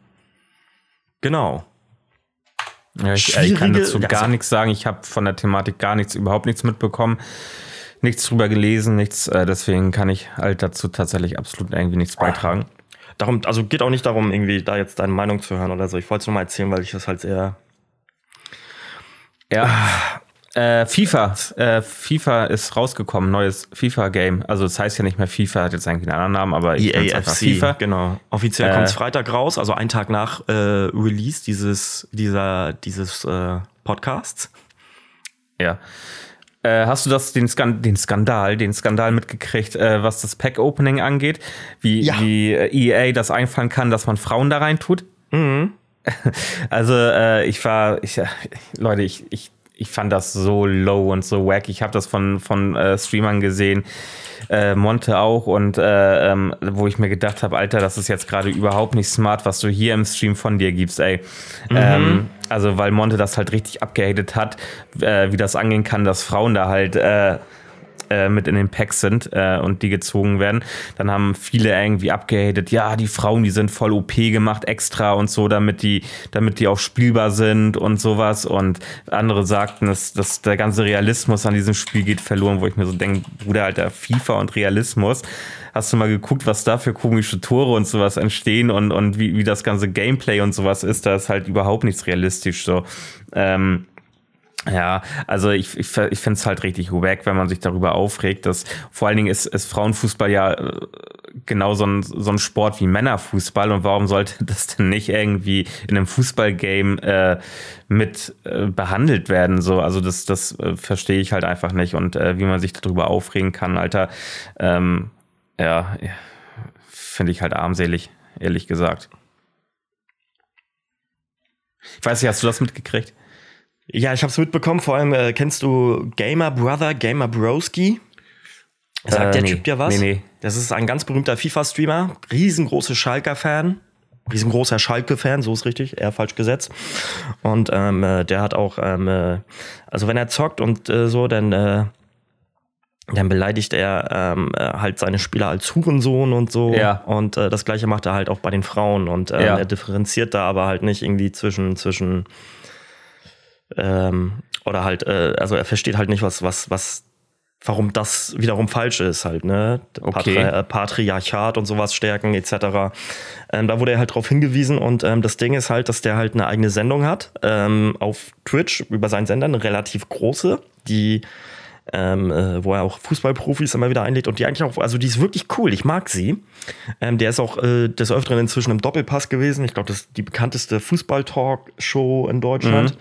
Genau. Ja, ich, ich, kann dazu gar also, nichts sagen. Ich habe von der Thematik gar nichts, überhaupt nichts mitbekommen. Nichts drüber gelesen, nichts, äh, deswegen kann ich halt dazu tatsächlich absolut irgendwie nichts beitragen. Darum, also geht auch nicht darum, irgendwie da jetzt deine Meinung zu hören oder so. Ich wollte es nur mal erzählen, weil ich das halt sehr ja. Äh, FIFA. Äh, FIFA ist rausgekommen, neues FIFA-Game. Also das heißt ja nicht mehr FIFA, hat jetzt eigentlich einen anderen Namen, aber ich EAFC, einfach FIFA. Genau. Offiziell äh, kommt es Freitag raus, also einen Tag nach äh, Release dieses, dieser, dieses äh, Podcasts. Ja. Äh, hast du das, den, Skan den Skandal, den Skandal mitgekriegt, äh, was das Pack-Opening angeht? Wie, ja. wie EA das einfallen kann, dass man Frauen da rein tut? Mhm. Also äh, ich war, ich, Leute, ich, ich, ich fand das so low und so wack. Ich habe das von, von äh, Streamern gesehen, äh, Monte auch, und äh, ähm, wo ich mir gedacht habe, Alter, das ist jetzt gerade überhaupt nicht smart, was du hier im Stream von dir gibst, ey. Mhm. Ähm, also weil Monte das halt richtig abgehatet hat, äh, wie das angehen kann, dass Frauen da halt äh, mit in den Packs sind äh, und die gezogen werden. Dann haben viele irgendwie abgehatet, ja, die Frauen, die sind voll OP gemacht extra und so, damit die, damit die auch spielbar sind und sowas. Und andere sagten, dass, dass der ganze Realismus an diesem Spiel geht verloren, wo ich mir so denke, Bruder, Alter, FIFA und Realismus. Hast du mal geguckt, was da für komische Tore und sowas entstehen und, und wie, wie das ganze Gameplay und sowas ist? Da ist halt überhaupt nichts realistisch so. Ähm, ja, also ich, ich, ich finde es halt richtig wack, wenn man sich darüber aufregt, dass vor allen Dingen ist, ist Frauenfußball ja äh, genau so ein, so ein Sport wie Männerfußball und warum sollte das denn nicht irgendwie in einem Fußballgame äh, mit äh, behandelt werden? So, also das, das äh, verstehe ich halt einfach nicht und äh, wie man sich darüber aufregen kann, Alter, ähm, ja, finde ich halt armselig, ehrlich gesagt. Ich weiß nicht, hast du das mitgekriegt? Ja, ich habe es mitbekommen. Vor allem äh, kennst du Gamer Brother, Gamer Broski? Sagt äh, der nee, Typ dir was? Nee, nee. Das ist ein ganz berühmter FIFA-Streamer, riesengroße Schalker-Fan. riesengroßer Schalke-Fan, so ist richtig, eher falsch gesetzt. Und ähm, äh, der hat auch, ähm, äh, also wenn er zockt und äh, so, dann, äh, dann beleidigt er ähm, äh, halt seine Spieler als Hurensohn und so. Ja. Und äh, das gleiche macht er halt auch bei den Frauen. Und ähm, Ja. er differenziert da aber halt nicht irgendwie zwischen, zwischen ähm, oder halt, äh, also er versteht halt nicht, was, was, was, warum das wiederum falsch ist, halt, ne? Okay. Patri äh, Patriarchat und sowas stärken, etc. Ähm, da wurde er halt drauf hingewiesen und ähm, das Ding ist halt, dass der halt eine eigene Sendung hat ähm, auf Twitch über seinen Sender, eine relativ große, die ähm, äh, wo er auch Fußballprofis immer wieder einlädt und die eigentlich auch, also die ist wirklich cool, ich mag sie. Ähm, der ist auch äh, des Öfteren inzwischen im Doppelpass gewesen. Ich glaube, das ist die bekannteste Fußball-Talk-Show in Deutschland.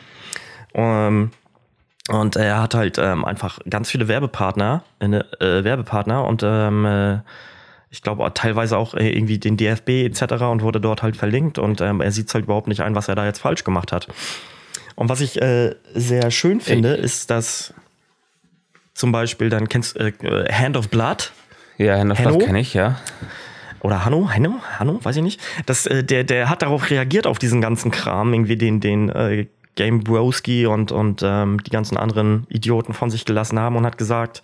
Ähm, und er hat halt ähm, einfach ganz viele Werbepartner, äh, äh, Werbepartner und ähm, äh, ich glaube teilweise auch äh, irgendwie den DFB etc. und wurde dort halt verlinkt und ähm, er sieht halt überhaupt nicht ein, was er da jetzt falsch gemacht hat. Und was ich äh, sehr schön finde, ist, dass zum Beispiel dann kennst äh, äh, Hand of Blood Ja, Hand of Henno? Blood kenne ich, ja. oder Hanno, Hanno, Hanno, weiß ich nicht. Das, äh, der, der hat darauf reagiert auf diesen ganzen Kram, irgendwie den, den äh, Game Broski und, und ähm, die ganzen anderen Idioten von sich gelassen haben und hat gesagt,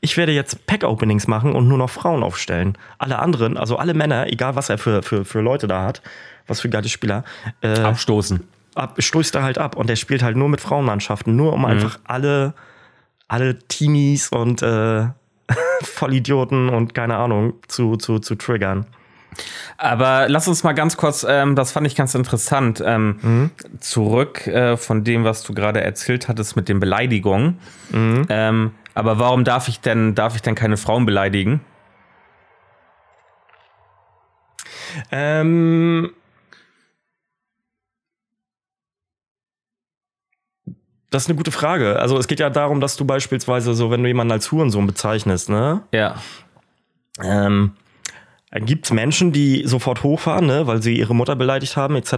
ich werde jetzt Pack-Openings machen und nur noch Frauen aufstellen. Alle anderen, also alle Männer, egal was er für, für, für Leute da hat, was für geile Spieler, äh, Abstoßen. ab, stößt er halt ab und er spielt halt nur mit Frauenmannschaften, nur um einfach alle, alle Teenies und äh, Vollidioten und keine Ahnung zu, zu, zu triggern. Aber lass uns mal ganz kurz, ähm, das fand ich ganz interessant, ähm, Mhm. zurück äh, von dem, was du gerade erzählt hattest mit den Beleidigungen. Mhm. Ähm, aber warum darf ich denn, darf ich denn keine Frauen beleidigen? Ähm, das ist eine gute Frage. Also es geht ja darum, dass du beispielsweise so, wenn du jemanden als Hurensohn bezeichnest, ne, Ja. ähm, dann gibt's Menschen, die sofort hochfahren, ne, weil sie ihre Mutter beleidigt haben, etc.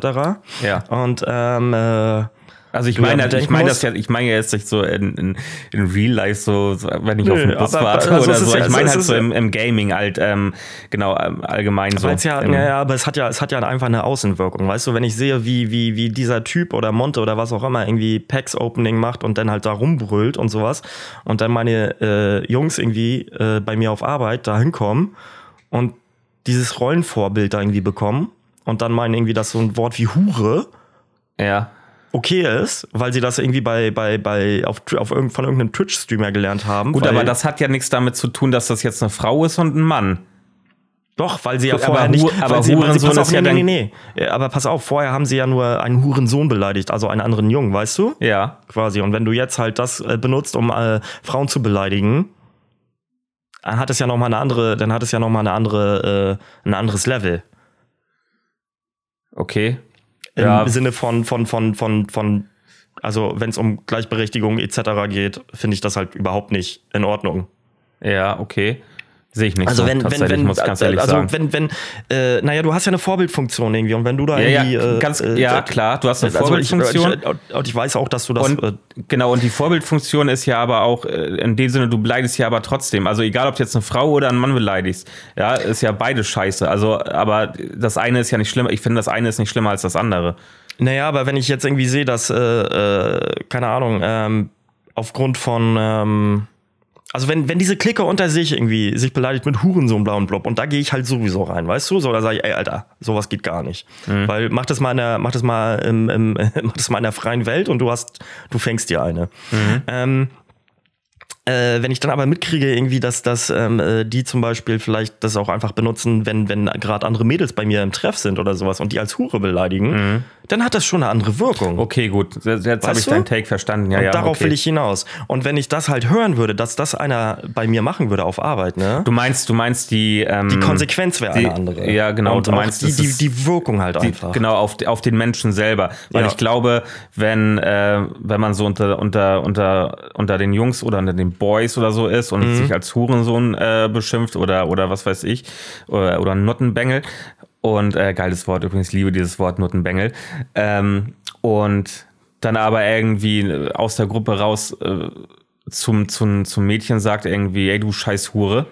Ja. Und ähm, äh, Also ich ja meine, ich bedenken meine das ja, ich meine ja jetzt nicht so in, in, in Real Life so, so wenn ich Nö, auf den Bus aber- warte also oder es so. ja- Ich es meine halt es so im, im Gaming halt, ähm, genau, ähm, allgemein so. Weil's ja, Im- ja, ja, aber es hat ja, es hat ja einfach eine Außenwirkung, weißt du, wenn ich sehe, wie, wie, wie dieser Typ oder Monte oder was auch immer irgendwie Packs Opening macht und dann halt da rumbrüllt und sowas und dann meine äh, Jungs irgendwie äh, bei mir auf Arbeit da hinkommen und dieses Rollenvorbild da irgendwie bekommen und dann meinen irgendwie, dass so ein Wort wie Hure Ja. okay ist, weil sie das irgendwie bei, bei, bei, auf, auf irgend, von irgendeinem Twitch-Streamer gelernt haben. Gut, aber das hat ja nichts damit zu tun, dass das jetzt eine Frau ist und ein Mann. Doch, weil sie ja Gut, vorher aber nicht. Aber weil sie, weil sie, Hurensohn pass auf, nee, nee, nee, nee. Aber pass auf, vorher haben sie ja nur einen Hurensohn beleidigt, also einen anderen Jungen, weißt du? Ja. Quasi. Und wenn du jetzt halt das äh, benutzt, um äh, Frauen zu beleidigen, hat es ja noch mal eine andere, dann hat es ja noch mal eine andere, äh, ein anderes Level. Okay. Im Ja. Sinne von, von, von, von, von, also wenn es um Gleichberechtigung etc. geht, finde ich das halt überhaupt nicht in Ordnung. Ja, okay. Sehe ich nicht Also so, wenn, wenn, wenn, muss ganz ehrlich also sagen. wenn, wenn, äh, naja, du hast ja eine Vorbildfunktion irgendwie und wenn du da ja, irgendwie, ja, äh, ganz, äh, ja, äh, klar, du hast eine also ich, Vorbildfunktion. ich, und ich weiß auch, dass du das, Und äh, genau, und die Vorbildfunktion ist ja aber auch, äh, in dem Sinne, du beleidigst ja aber trotzdem. Also egal, ob du jetzt eine Frau oder einen Mann beleidigst, ja, ist ja beide scheiße. Also, aber das eine ist ja nicht schlimmer. Ich finde, das eine ist nicht schlimmer als das andere. naja, aber wenn ich jetzt irgendwie sehe, dass, äh, äh, keine Ahnung, ähm, aufgrund von, ähm, also wenn, wenn diese Clique unter sich irgendwie sich beleidigt mit Hurensohn, blau und blob, und da gehe ich halt sowieso rein, weißt du? So, da sage ich, ey, Alter, sowas geht gar nicht. Weil mach das mal in der, mach das mal im, im, mach das mal in der freien Welt und du hast, du fängst dir eine. Ähm, äh, wenn ich dann aber mitkriege, irgendwie, dass, dass ähm, äh, die zum Beispiel vielleicht das auch einfach benutzen, wenn, wenn gerade andere Mädels bei mir im Treff sind oder sowas und die als Hure beleidigen, dann hat das schon eine andere Wirkung. Okay, gut. Jetzt habe ich du? deinen Take verstanden. Ja, und ja, darauf okay. will ich hinaus. Und wenn ich das halt hören würde, dass das einer bei mir machen würde auf Arbeit, ne? Du meinst, du meinst die, ähm, die Konsequenz wäre eine andere. ja, genau, Und du meinst, die, die, die Wirkung halt die, einfach. genau auf, auf den Menschen selber. Weil Ja. ich glaube, wenn, äh, wenn man so unter, unter, unter, unter den Jungs oder unter den Boys oder so ist und Mhm. sich als Hurensohn äh, beschimpft oder, oder was weiß ich, oder, oder Nuttenbengel. Und äh, geiles Wort, übrigens liebe dieses Wort Nuttenbengel. Ähm, und dann aber irgendwie aus der Gruppe raus äh, zum, zum, zum Mädchen sagt irgendwie, ey du scheiß Hure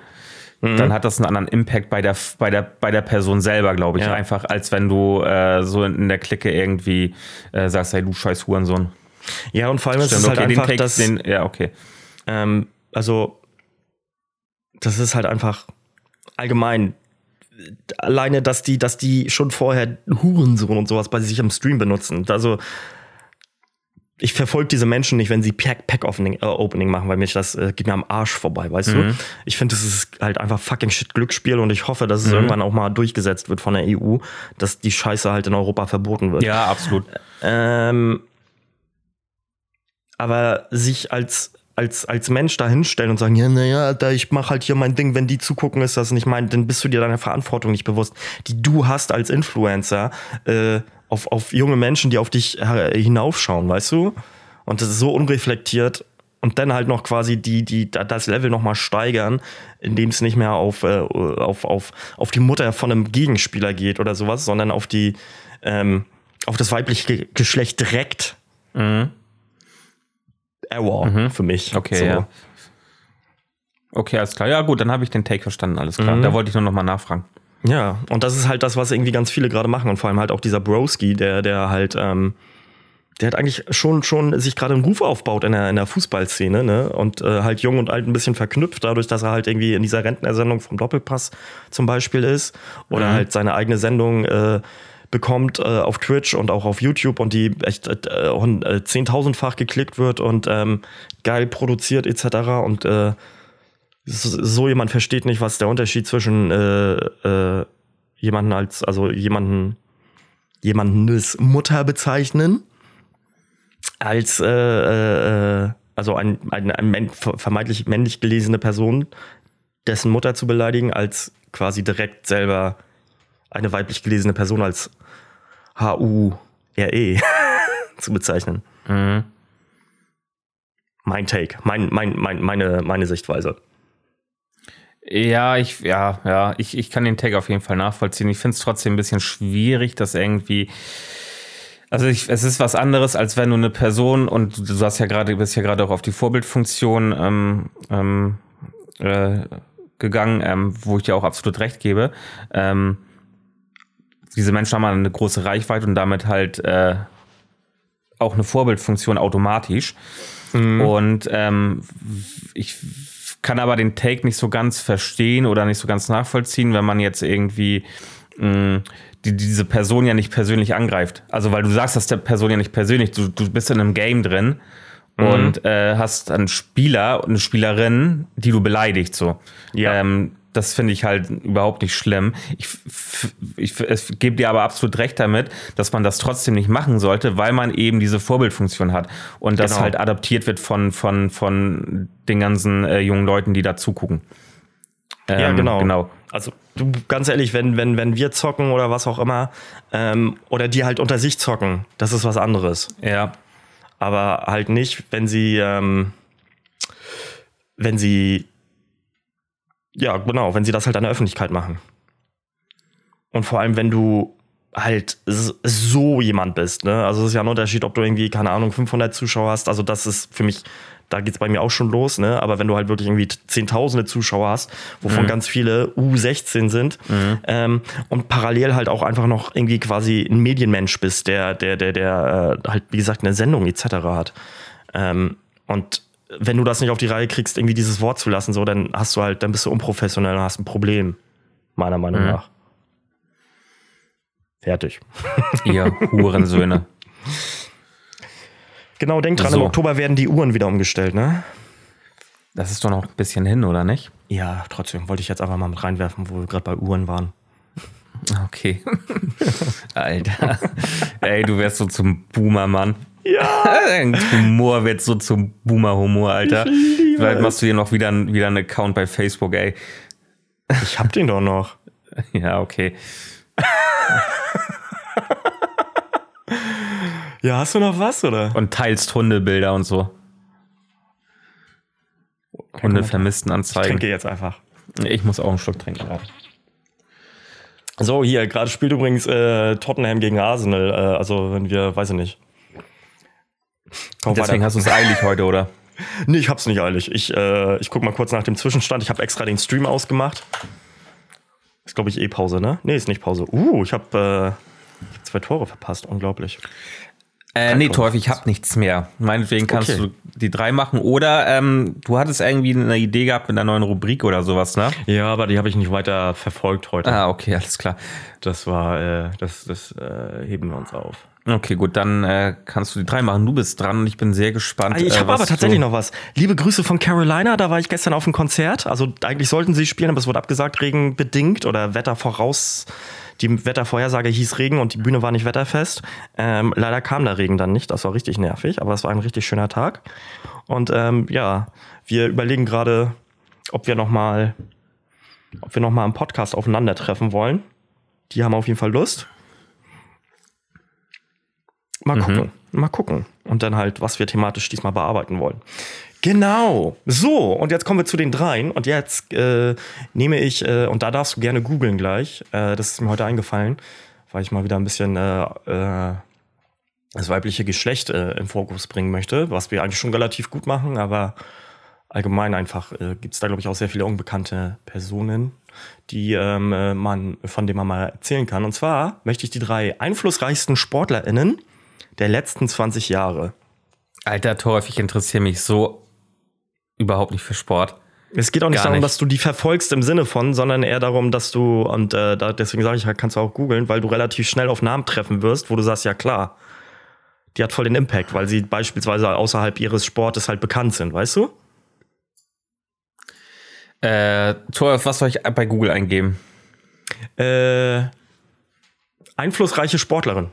dann hat das einen anderen Impact bei der, bei der, bei der Person selber, glaube ich. Ja. Einfach, als wenn du äh, so in, der Clique irgendwie äh, sagst, hey, du scheiß Hurensohn. Ja, und vor allem ist es Stimmt, halt okay, den einfach, Take, dass, den, ja, okay. Ähm, also, das ist halt einfach allgemein. Alleine, dass die, dass die schon vorher Hurensohn und sowas bei sich im Stream benutzen. Also, ich verfolge diese Menschen nicht, wenn sie Pack, Pack Opening, äh, machen, weil mich das äh, geht mir am Arsch vorbei, weißt du? Ich finde, das ist halt einfach fucking shit Glücksspiel und ich hoffe, dass es irgendwann auch mal durchgesetzt wird von der EU, dass die Scheiße halt in Europa verboten wird. Ja, absolut. Ähm, aber sich als, als, als Mensch da hinstellen und sagen, ja, naja, da ich mache halt hier mein Ding, wenn die zugucken, ist das nicht mein, dann bist du dir deiner Verantwortung nicht bewusst, die du hast als Influencer äh, auf, auf junge Menschen, die auf dich äh, hinaufschauen, weißt du? Und das ist so unreflektiert und dann halt noch quasi die, die, da- das Level nochmal steigern, indem es nicht mehr auf, äh, auf, auf, auf die Mutter von einem Gegenspieler geht oder sowas, sondern auf die, ähm, auf das weibliche Ge- Geschlecht direkt. Error für mich. Okay, So. ja. Okay, alles klar. Ja, gut, dann habe ich den Take verstanden, alles klar. Da wollte ich nur noch mal nachfragen. Ja, und das ist halt das, was irgendwie ganz viele gerade machen und vor allem halt auch dieser Broski, der, der halt, ähm, der hat eigentlich schon, schon sich gerade einen Ruf aufbaut in der, in der Fußballszene, ne? Und äh, halt jung und alt ein bisschen verknüpft, dadurch, dass er halt irgendwie in dieser Rentnersendung vom Doppelpass zum Beispiel ist oder halt seine eigene Sendung äh, bekommt äh, auf Twitch und auch auf YouTube und die echt äh, äh, zehntausendfach geklickt wird und ähm, geil produziert etc. Und äh, so jemand versteht nicht, was der Unterschied zwischen äh, äh, jemanden als, also jemanden, jemandes Mutter bezeichnen, als äh, äh, also ein, ein, ein vermeintlich männlich gelesene Person, dessen Mutter zu beleidigen, als quasi direkt selber eine weiblich gelesene Person als H-U-R-E zu bezeichnen. Mein Take, mein, mein, mein, meine, meine Sichtweise. Ja, ich, ja, ja, ich, ich kann den Tag auf jeden Fall nachvollziehen. Ich finde es trotzdem ein bisschen schwierig, dass irgendwie. Also ich, es ist was anderes, als wenn du eine Person und du hast ja gerade, bist ja gerade auch auf die Vorbildfunktion ähm, ähm, äh, gegangen, ähm, wo ich dir auch absolut recht gebe. Ähm, diese Menschen haben eine große Reichweite und damit halt äh, auch eine Vorbildfunktion automatisch. Und ähm, ich kann aber den Take nicht so ganz verstehen oder nicht so ganz nachvollziehen, wenn man jetzt irgendwie mh, die, diese Person ja nicht persönlich angreift. Also weil du sagst das der Person ja nicht persönlich, du, du bist in einem Game drin und äh, hast einen Spieler und eine Spielerin, die du beleidigst so. Ja. Ähm, das finde ich halt überhaupt nicht schlimm. Ich, ich, ich gebe dir aber absolut recht damit, dass man das trotzdem nicht machen sollte, weil man eben diese Vorbildfunktion hat und das Genau. halt adaptiert wird von, von, von den ganzen äh, jungen Leuten, die da zugucken. Ja, Ähm, genau. genau. Also du, ganz ehrlich, wenn, wenn, wenn wir zocken oder was auch immer, ähm, oder die halt unter sich zocken, das ist was anderes. Ja, Aber halt nicht, wenn sie, ähm, wenn sie, ja, genau, wenn sie das halt an der Öffentlichkeit machen. Und vor allem, wenn du halt so jemand bist, ne? Also es ist ja ein Unterschied, ob du irgendwie, keine Ahnung, 500 Zuschauer hast. Also das ist für mich, da geht's bei mir auch schon los, ne? Aber wenn du halt wirklich irgendwie Zehntausende Zuschauer hast, wovon ganz viele U16 sind, ähm, und parallel halt auch einfach noch irgendwie quasi ein Medienmensch bist, der, der, der, der äh, halt, wie gesagt, eine Sendung etc. hat. Ähm, und wenn du das nicht auf die Reihe kriegst, irgendwie dieses Wort zu lassen, so, dann hast du halt, dann bist du unprofessionell und hast ein Problem, meiner Meinung nach. Fertig. ihr Hurensöhne. Genau, denk dran, So. im Oktober werden die Uhren wieder umgestellt, ne? Das ist doch noch ein bisschen hin, oder nicht? Ja, trotzdem wollte ich jetzt einfach mal mit reinwerfen, wo wir gerade bei Uhren waren. Okay. Alter. Ey, du wärst so zum Boomer-Mann. Ja. Dein Humor wird so zum Boomer-Humor, Alter. Vielleicht machst du dir noch wieder, wieder einen Account bei Facebook, ey. Ich hab den doch noch. Ja, okay. Ja, hast du noch was, oder? Und teilst Hundebilder und so. Hunde vermissten Ich Anzeigen. trinke jetzt einfach. Ich muss auch einen Schluck trinken gerade. So, hier, gerade spielt übrigens äh, Tottenham gegen Arsenal. Äh, also, wenn wir, weiß ich nicht. Kauf Deswegen weiter. hast du es eilig heute, oder? Nee, ich hab's nicht eilig. Ich, äh, ich guck mal kurz nach dem Zwischenstand. Ich habe extra den Stream ausgemacht. Ist, glaube ich, eh Pause, ne? Nee, ist nicht Pause. Uh, ich habe äh, ich hab zwei Tore verpasst. Unglaublich. Äh, nee, Torf, ich habe nichts mehr. Meinetwegen kannst Okay. du die drei machen. Oder ähm, du hattest irgendwie eine Idee gehabt mit einer neuen Rubrik oder sowas, ne? Ja, aber die habe ich nicht weiter verfolgt heute. Ah, okay, alles klar. Das war, äh, das, das äh, heben wir uns auf. Okay, gut, dann äh, kannst du die drei machen. Du bist dran und ich bin sehr gespannt. Ich äh, habe was aber tatsächlich noch was. Liebe Grüße von Carolina, da war ich gestern auf dem Konzert. Also eigentlich sollten sie spielen, aber es wurde abgesagt, Regen bedingt oder Wetter voraus. Die Wettervorhersage hieß Regen und die Bühne war nicht wetterfest. Ähm, leider kam der Regen dann nicht, das war richtig nervig, aber es war ein richtig schöner Tag. Und ähm, ja, wir überlegen gerade, ob wir noch mal, ob wir noch mal im Podcast aufeinandertreffen wollen. Die haben auf jeden Fall Lust. Mal gucken, mal gucken. Und dann halt, was wir thematisch diesmal bearbeiten wollen. Genau. So, und jetzt kommen wir zu den dreien. Und jetzt äh, nehme ich, äh, und da darfst du gerne googeln gleich. Äh, das ist mir heute eingefallen, weil ich mal wieder ein bisschen äh, äh, das weibliche Geschlecht äh, im Fokus bringen möchte, was wir eigentlich schon relativ gut machen, aber allgemein einfach äh, gibt es da, glaube ich, auch sehr viele unbekannte Personen, die ähm, äh, man, von denen man mal erzählen kann. Und zwar möchte ich die drei einflussreichsten SportlerInnen der letzten 20 Jahre. Alter Torf, ich interessiere mich so überhaupt nicht für Sport. Es geht auch nicht Gar darum, nicht. dass du die verfolgst im Sinne von, sondern eher darum, dass du, und äh, da, deswegen sage ich, kannst du auch googeln, weil du relativ schnell auf Namen treffen wirst, wo du sagst, ja klar, die hat voll den Impact, weil sie beispielsweise außerhalb ihres Sportes halt bekannt sind, weißt du? Äh, Torf, was soll ich bei Google eingeben? Äh, einflussreiche Sportlerin.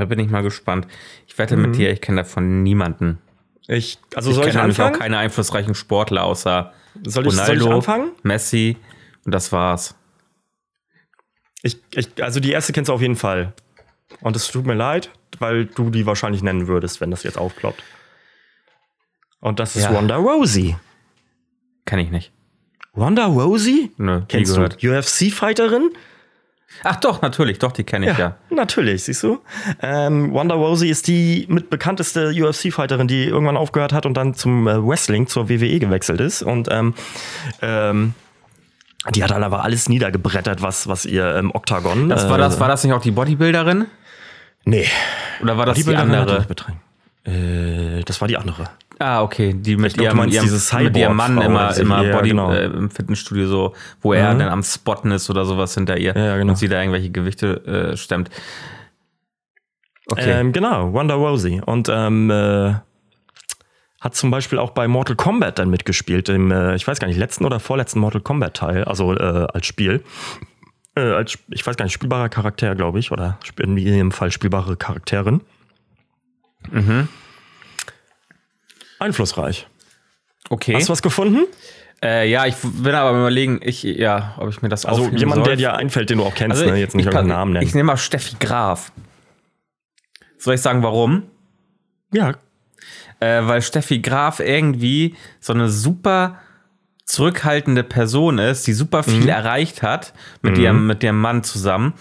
Da bin ich mal gespannt. Ich wette mit dir, ich kenne davon niemanden. Ich, also ich soll ich anfangen? auch keine einflussreichen Sportler außer soll, ich, soll ich Ronaldo, anfangen? Messi und das war's. Ich, ich, also die erste kennst du auf jeden Fall. Und es tut mir leid, weil du die wahrscheinlich nennen würdest, wenn das jetzt aufploppt. Und das ist Ja. Ronda Rousey. Kenn ich nicht. Ronda Rousey? Nö, Kennst du UFC-Fighterin? Ach doch, natürlich, doch, die kenne ich ja. natürlich, siehst du. Ähm, Ronda Rousey ist die mit bekannteste UFC-Fighterin, die irgendwann aufgehört hat und dann zum äh, Wrestling, zur WWE gewechselt ist. Und ähm, ähm, die hat dann aber alles niedergebrettert, was, was ihr im Oktagon. Das war, das, war das nicht auch die Bodybuilderin? Nee. Oder war das die, andere? Äh, das war die andere. Ah, okay, die mit, glaub, ihrem, ihrem, diese mit ihrem Mann immer, immer ja, Body genau. äh, im Fitnessstudio so, wo er Mhm. dann am Spotten ist oder sowas hinter ihr Ja, genau. und sie da irgendwelche Gewichte äh, stemmt. Okay. Ähm, genau, Ronda Rousey. Und ähm, äh, hat zum Beispiel auch bei Mortal Kombat dann mitgespielt, im, äh, ich weiß gar nicht, letzten oder vorletzten Mortal Kombat Teil, also äh, als Spiel. Äh, als, ich weiß gar nicht, spielbarer Charakter, glaube ich, oder in jedem Fall spielbare Charakterin. mhm. Einflussreich. okay. Hast du was gefunden? Äh, ja, ich will aber überlegen, ich, ja, ob ich mir das Also jemand, soll. der dir einfällt, den du auch kennst, Also ne? jetzt nicht ich, irgendeinen Namen nennen. Ich nehme mal Steffi Graf. Soll ich sagen, warum? ja, Äh, weil Steffi Graf irgendwie so eine super zurückhaltende Person ist, die super viel Mhm. erreicht hat mit, ihrem, mit ihrem Mann zusammen.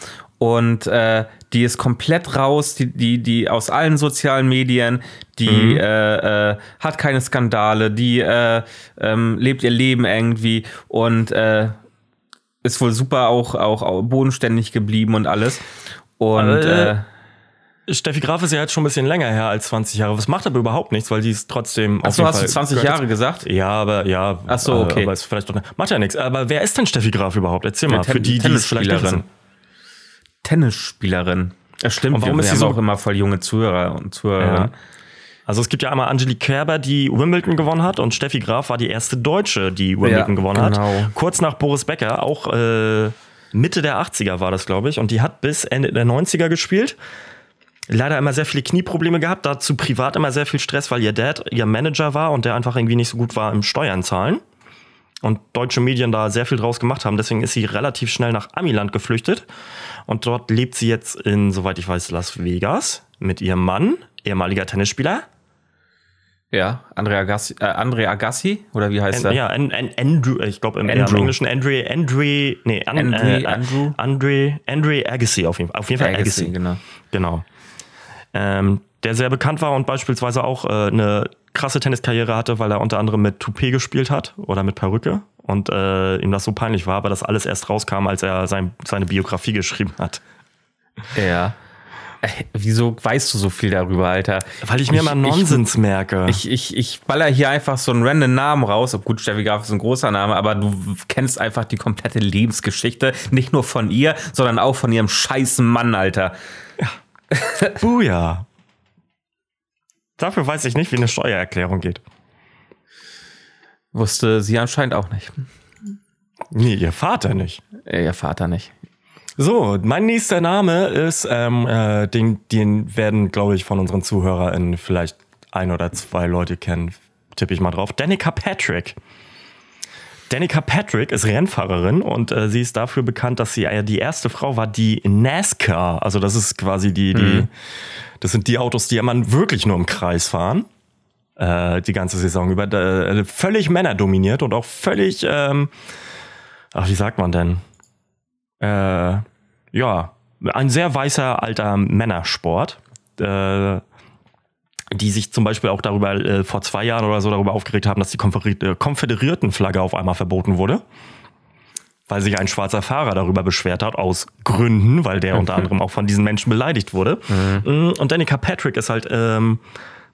Und äh, die ist komplett raus, die, die, die aus allen sozialen Medien, die Mhm. äh, äh, hat keine Skandale, die äh, ähm, lebt ihr Leben irgendwie und äh, ist wohl super auch, auch, auch bodenständig geblieben und alles. Und Äh, äh, Steffi Graf ist ja jetzt schon ein bisschen länger her als 20 Jahre. Was macht aber überhaupt nichts, weil die ist trotzdem. achso, jeden hast du Fall- 20 gehört Jahre gesagt? Ja, aber ja. Ach so, okay. äh, Aber ist vielleicht doch, macht ja nichts. Aber wer ist denn Steffi Graf überhaupt? Erzähl mal, für die, die es vielleicht nicht wissen. Tennisspielerin. Das stimmt, Und warum wir ist sie so- auch immer voll junge Zuhörer und Zuhörerinnen. Also es gibt ja einmal Angelique Kerber, die Wimbledon gewonnen hat und Steffi Graf war die erste Deutsche, die Wimbledon Ja, gewonnen genau. hat. Kurz nach Boris Becker, auch äh, Mitte der 80er war das, glaube ich. Und die hat bis Ende der 90er gespielt. Leider immer sehr viele Knieprobleme gehabt, dazu privat immer sehr viel Stress, weil ihr Dad ihr Manager war und der einfach irgendwie nicht so gut war im Steuern zahlen. Und deutsche Medien da sehr viel draus gemacht haben. Deswegen ist sie relativ schnell nach Amiland geflüchtet. Und dort lebt sie jetzt in, soweit ich weiß, Las Vegas mit ihrem Mann, ehemaliger Tennisspieler. Ja, Andrea Agassi, äh, Andre Agassi, oder wie heißt An, er? ja, an, an, Andrew, ich glaube im, Andrew. Englischen Andre, Andre, nee, an, Andre, äh, Andrew? Andre, Andre Agassi auf jeden Fall. Auf jeden Fall Agassi, Agassi. genau. Genau. ähm, der sehr bekannt war und beispielsweise auch äh, eine krasse Tenniskarriere hatte, weil er unter anderem mit Toupet gespielt hat oder mit Perücke und äh, ihm das so peinlich war, aber das alles erst rauskam, als er sein, seine Biografie geschrieben hat. Ja. Äh, wieso weißt du so viel darüber, Alter? Weil ich mir immer Nonsens ich, merke. Ich, ich, ich baller hier einfach so einen random Namen raus. Gut, Steffi Graf ist ein großer Name, aber du kennst einfach die komplette Lebensgeschichte. Nicht nur von ihr, sondern auch von ihrem scheißen Mann, Alter. Ja. Buja. Dafür weiß ich nicht, wie eine Steuererklärung geht. Wusste sie anscheinend auch nicht. Nee, ihr Vater nicht. Äh, ihr Vater nicht. So, mein nächster Name ist, ähm, äh, den, den werden, glaube ich, von unseren ZuhörerInnen vielleicht ein oder zwei Leute kennen. Tippe ich mal drauf. Danica Patrick. Danica Patrick ist Rennfahrerin und äh, sie ist dafür bekannt, dass sie äh, die erste Frau war, die NASCAR, also das ist quasi die, die, mhm. das sind die Autos, die man wirklich nur im Kreis fahren äh, die ganze Saison über. Äh, völlig männerdominiert und auch völlig, ähm, ach, wie sagt man denn? Äh, ja, ein sehr weißer alter Männersport. Äh, die sich zum Beispiel auch darüber äh, vor zwei Jahren oder so darüber aufgeregt haben, dass die äh, Konföderiertenflagge auf einmal verboten wurde. Weil sich ein schwarzer Fahrer darüber beschwert hat, aus Gründen, weil der unter anderem auch von diesen Menschen beleidigt wurde. Mhm. Und Danica Patrick ist halt ähm,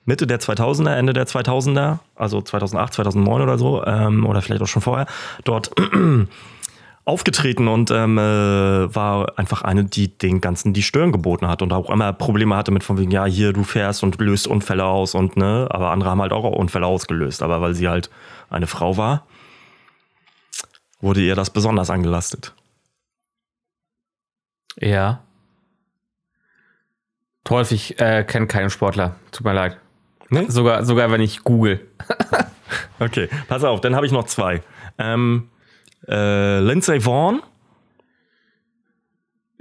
Mitte der 2000er, Ende der 2000er, also 2008, 2009 oder so, ähm, oder vielleicht auch schon vorher, dort aufgetreten und ähm, äh, war einfach eine, die den ganzen die Stirn geboten hat und auch immer Probleme hatte mit von wegen, ja, hier, du fährst und löst Unfälle aus und ne, aber andere haben halt auch Unfälle ausgelöst. Aber weil sie halt eine Frau war, wurde ihr das besonders angelastet. Ja. Ich äh, kenne keinen Sportler. Tut mir leid. Nee? Sogar, sogar wenn ich google. okay, pass auf, dann habe ich noch zwei. Ähm, äh, Lindsay Vaughn.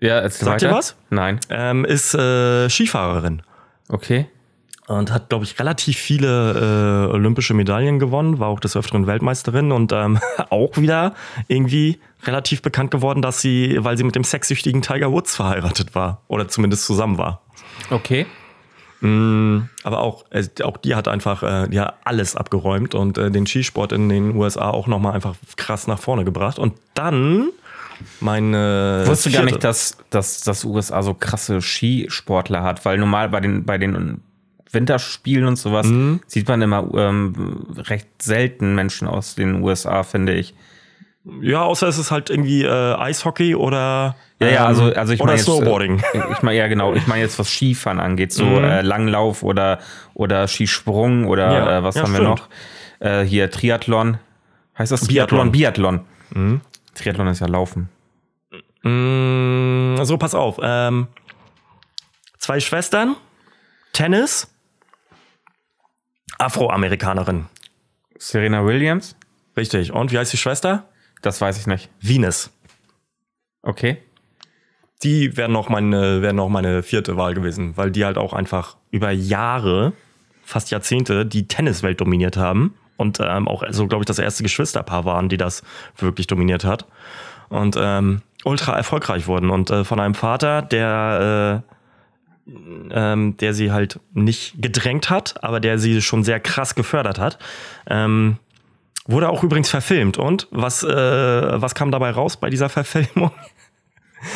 Ja, jetzt Sagt ihr was? Nein. Ähm, ist äh, Skifahrerin. Okay. Und hat, glaube ich, relativ viele äh, olympische Medaillen gewonnen, war auch des Öfteren Weltmeisterin und ähm, auch wieder irgendwie relativ bekannt geworden, dass sie, weil sie mit dem sexsüchtigen Tiger Woods verheiratet war oder zumindest zusammen war. Okay. Mm, aber auch, äh, auch die hat einfach äh, ja, alles abgeräumt und äh, den Skisport in den USA auch nochmal einfach krass nach vorne gebracht. Und dann meine. Ich wusste gar nicht, dass, dass das USA so krasse Skisportler hat, weil normal bei den, bei den Winterspielen und sowas mhm. sieht man immer ähm, recht selten Menschen aus den USA, finde ich. Ja, außer es ist halt irgendwie äh, Eishockey oder ja, ja, also, also ich meine jetzt, Snowboarding. Äh, ich meine ja genau, ich meine jetzt was Skifahren angeht, so mhm. äh, Langlauf oder oder Skisprung oder ja, äh, was ja, haben stimmt. wir noch? Äh, hier Triathlon. Heißt das Biathlon? Biathlon. Mhm. Triathlon ist ja Laufen. Mhm, so, pass auf. Ähm, zwei Schwestern, Tennis, Afroamerikanerin. Serena Williams? Richtig. Und wie heißt die Schwester? Das weiß ich nicht. Venus. Okay. Die wären noch meine, wären noch meine vierte Wahl gewesen, weil die halt auch einfach über Jahre, fast Jahrzehnte, die Tenniswelt dominiert haben und ähm, auch so, glaube ich, das erste Geschwisterpaar waren, die das wirklich dominiert hat und ähm, ultra erfolgreich wurden und äh, von einem Vater, der äh, ähm, der sie halt nicht gedrängt hat, aber der sie schon sehr krass gefördert hat. Ähm, Wurde auch übrigens verfilmt. Und was, äh, was kam dabei raus bei dieser Verfilmung?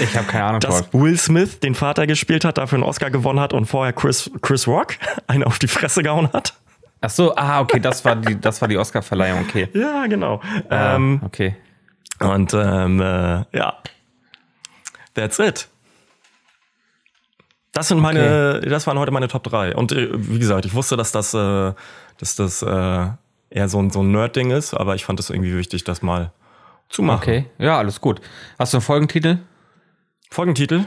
Ich habe keine Ahnung. Dass Will Smith den Vater gespielt hat, dafür einen Oscar gewonnen hat und vorher Chris, Chris Rock einen auf die Fresse gehauen hat. Ach so, ah, okay, das war die, das war die Oscar-Verleihung, okay. Ja, genau. Ah, ähm, okay. Und ähm, äh, ja, that's it. Das sind meine, okay. das waren heute meine Top 3. Und äh, wie gesagt, ich wusste, dass das, äh, dass das äh, eher so ein, so ein Nerd-Ding ist, aber ich fand es irgendwie wichtig, das mal zu machen. Okay, ja, alles gut. Hast du einen Folgentitel? Folgentitel?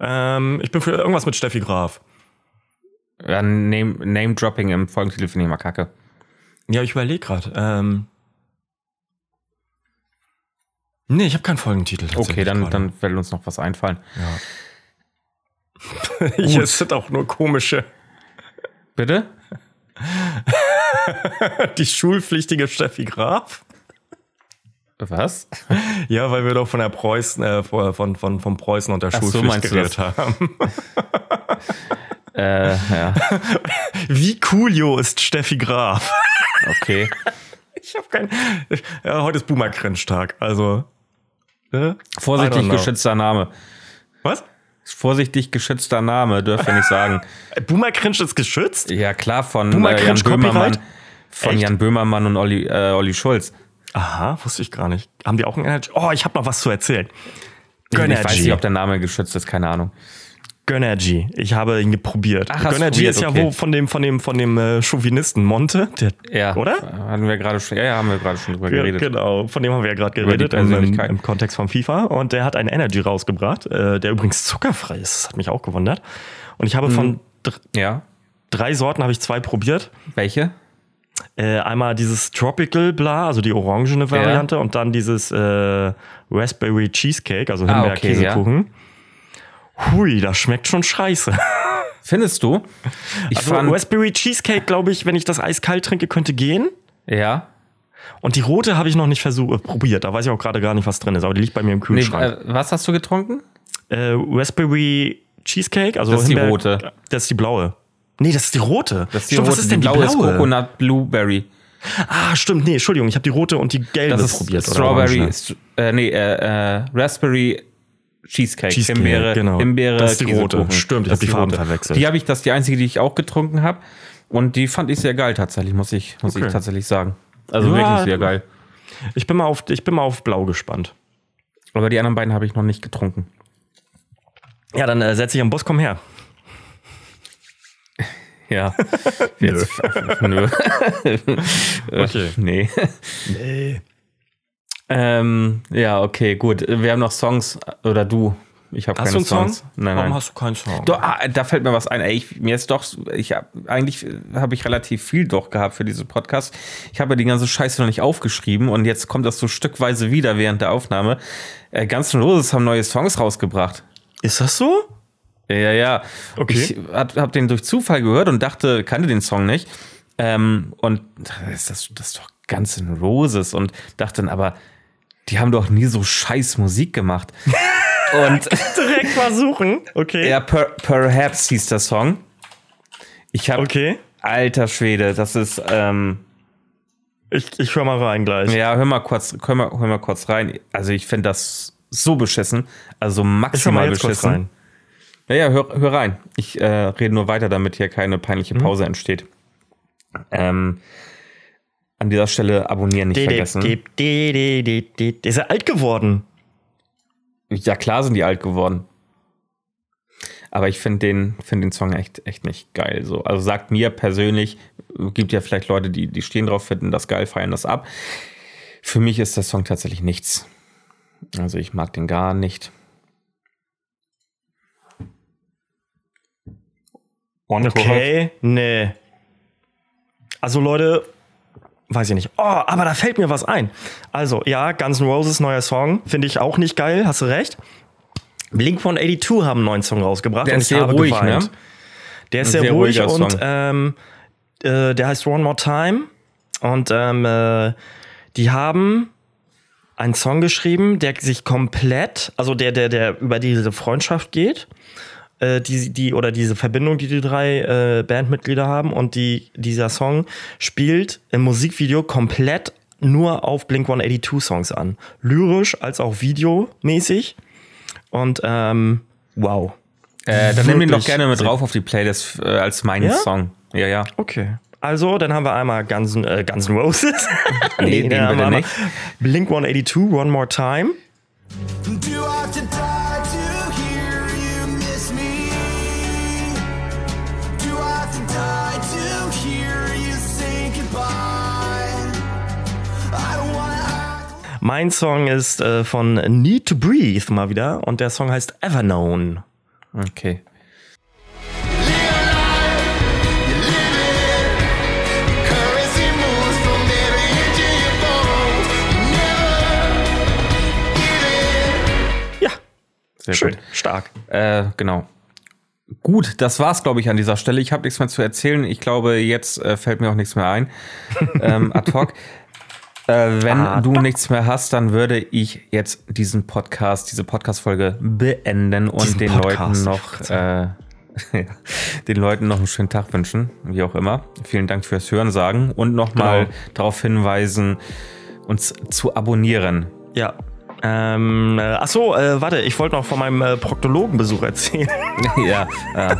Ähm, ich bin für irgendwas mit Steffi Graf. Ja, Name-Dropping Name im Folgentitel finde ich mal kacke. Ja, ich überlege gerade. Ähm nee, ich habe keinen Folgentitel. Okay, dann, dann wird uns noch was einfallen. Ja. Hier sind auch nur komische. Bitte? Die schulpflichtige Steffi Graf. Was? Ja, weil wir doch von der Preußen, äh, von, von, von Preußen und der Ach Schulpflicht so, geredet haben. Äh, ja, Wie coolio ist Steffi Graf? okay. Ich habe kein. Ja, heute ist Boomer Cringe Tag. Also. I Vorsichtig geschützter Name. Was? Vorsichtig geschützter Name, dürfen wir nicht sagen. Boomer Cringe ist geschützt? Ja, klar, von Boomer äh, Jan Cringe Böhmermann. Copyright? Von Echt? Jan Böhmermann und Olli, äh, Olli Schulz. Aha, wusste ich gar nicht. Haben die auch ein Energy? Oh, ich habe noch was zu erzählen. Ich weiß Gönnergy. nicht, ob der Name geschützt ist, keine Ahnung. Gönnergy. Ich habe ihn probiert. Ach, Gönnergy ist ja okay. wo von dem, von dem, von dem äh, Chauvinisten Monte. Der, Ja, Oder? Hatten wir gerade schon, ja, ja, haben wir gerade schon drüber geredet. Genau, von dem haben wir ja gerade geredet im, im, Persönlichkeit. im Kontext von FIFA. Und der hat einen Energy rausgebracht, äh, der übrigens zuckerfrei ist. Das hat mich auch gewundert. Und ich habe Mhm. von dr Ja. drei Sorten habe ich zwei probiert. Welche? Äh, einmal dieses Tropical Bla, also die orangene Variante, und dann dieses äh, Raspberry Cheesecake, also Ah, okay, Himbeer-Käsekuchen. Hui, das schmeckt schon scheiße. Findest du? Ich Also fand, Raspberry Cheesecake, glaube ich, wenn ich das eiskalt trinke, könnte gehen. ja. Und die rote habe ich noch nicht versucht, äh, probiert. Da weiß ich auch gerade gar nicht, was drin ist. Aber die liegt bei mir im Nee, Kühlschrank. äh, was hast du getrunken? äh, Raspberry Cheesecake, also Das ist die Himbeer- rote. Das ist die blaue. Nee, das ist die rote. Das ist die stimmt, rote, was ist denn die blaue? blaue? ist Coconut Blueberry. Ah, stimmt. Nee, Entschuldigung, ich habe die rote und die gelbe Das ist probiert. Strawberry, orange. St- äh, nee, äh, äh, Raspberry Cheesecake. Cheesecake, Himbeere, genau. Himbeere, Das ist die rote. Stimmt, ich Das hab die Farben rote. verwechselt. Die habe ich, das ist die einzige, die ich auch getrunken habe. Und die fand ich sehr geil tatsächlich, muss ich, muss Okay. ich tatsächlich sagen. Also Ja, wirklich sehr geil. Ich bin mal auf, ich bin mal auf blau gespannt. Aber die anderen beiden habe ich noch nicht getrunken. Ja, dann äh, setze ich am Bus, komm her. Ja. Jetzt, nö. Okay. Nee. Nee. Ähm, ja, okay, gut. Wir haben noch Songs. Oder du. Ich habe Hast keine du einen Songs. Song? Nein, Warum nein. hast du keinen Song? Doch, ah, da fällt mir was ein. Ey, ich, mir ist doch, ich hab, eigentlich habe ich relativ viel doch gehabt für diesen Podcast. Ich habe die ganze Scheiße noch nicht aufgeschrieben und jetzt kommt das so stückweise wieder während der Aufnahme. Äh, Guns N' Roses haben neue Songs rausgebracht. Ist das so? Ja, ja, ja. Okay. Ich hab, hab den durch Zufall gehört und dachte, kannte den Song nicht. Ähm, und das, das, das ist doch Guns N' Roses und dachte dann aber, die haben doch nie so scheiß Musik gemacht. und Direkt mal suchen. Okay. ja, per, Perhaps hieß der Song. Ich habe Okay. Alter Schwede, das ist, ähm, Ich, ich höre mal rein gleich. ja, hör mal kurz, hör mal, hör mal kurz rein. Also ich finde das so beschissen, also ich höre maximal mal jetzt kurz beschissen. rein. Ja, ja, hör, hör rein. Ich äh, rede nur weiter, damit hier keine Mhm. peinliche Pause entsteht. Ähm, an dieser Stelle abonnieren nicht vergessen. Der ist ja alt geworden. Ja, klar sind die alt geworden. Aber ich finde den, find den Song echt, echt nicht geil. So. Also sagt mir persönlich, gibt ja vielleicht Leute, die, die stehen drauf, finden das geil, feiern das ab. Für mich ist der Song tatsächlich nichts. Also ich mag den gar nicht. Und Okay. Nee. Also Leute, weiß ich nicht. Oh, aber da fällt mir was ein. Also, ja, Guns N' Roses neuer Song, finde ich auch nicht geil, hast du recht. Blink 182 haben einen neuen Song rausgebracht Der und ist ich sehr habe ruhig, geweint. ne? Der ist sehr, sehr ruhig und ähm, äh, der heißt One More Time. Und ähm, äh, die haben einen Song geschrieben, der sich komplett, also der, der, der über diese Freundschaft geht, äh, die, die, oder diese Verbindung, die die drei äh, Bandmitglieder haben. Und die, dieser Song spielt im Musikvideo komplett nur auf Blink 182 Songs an. Lyrisch als auch videomäßig. Und ähm, wow. Äh, dann nimm den doch gerne mit drauf auf die Playlist äh, als meinen Ja? Song. Ja, ja. Okay. Also, dann haben wir einmal Guns, N- äh, Guns N' Roses. Nee, den dann haben wir nicht. Blink 182, One More Time. Mein Song ist äh, von Need to Breathe mal wieder und der Song heißt Everknown. Okay. Ja, Sehr schön, gut. stark. Äh, genau. Gut, das war's, glaube ich, an dieser Stelle. Ich habe nichts mehr zu erzählen. Ich glaube, jetzt äh, fällt mir auch nichts mehr ein. ähm, ad hoc. Äh, wenn Ad du nichts mehr hast, dann würde ich jetzt diesen Podcast, diese Podcast-Folge beenden und Diesen den Podcast, Leuten noch äh, den Leuten noch einen schönen Tag wünschen, wie auch immer. Vielen Dank fürs Hören sagen und nochmal Genau. darauf hinweisen, uns zu abonnieren. Ja. Ähm, äh, ach so, äh, warte, ich wollte noch von meinem äh, Proktologenbesuch erzählen. ja, ja.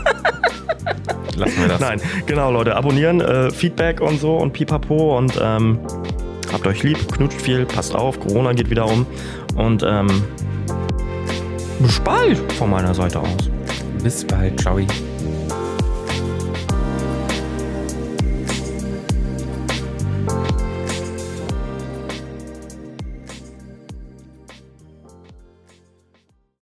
Lassen wir das. Nein, genau, Leute, abonnieren, äh, Feedback und so und pipapo und ähm, habt euch lieb, knutscht viel, passt auf, Corona geht wieder um und ähm, bis bald von meiner Seite aus. Bis bald. Ciao.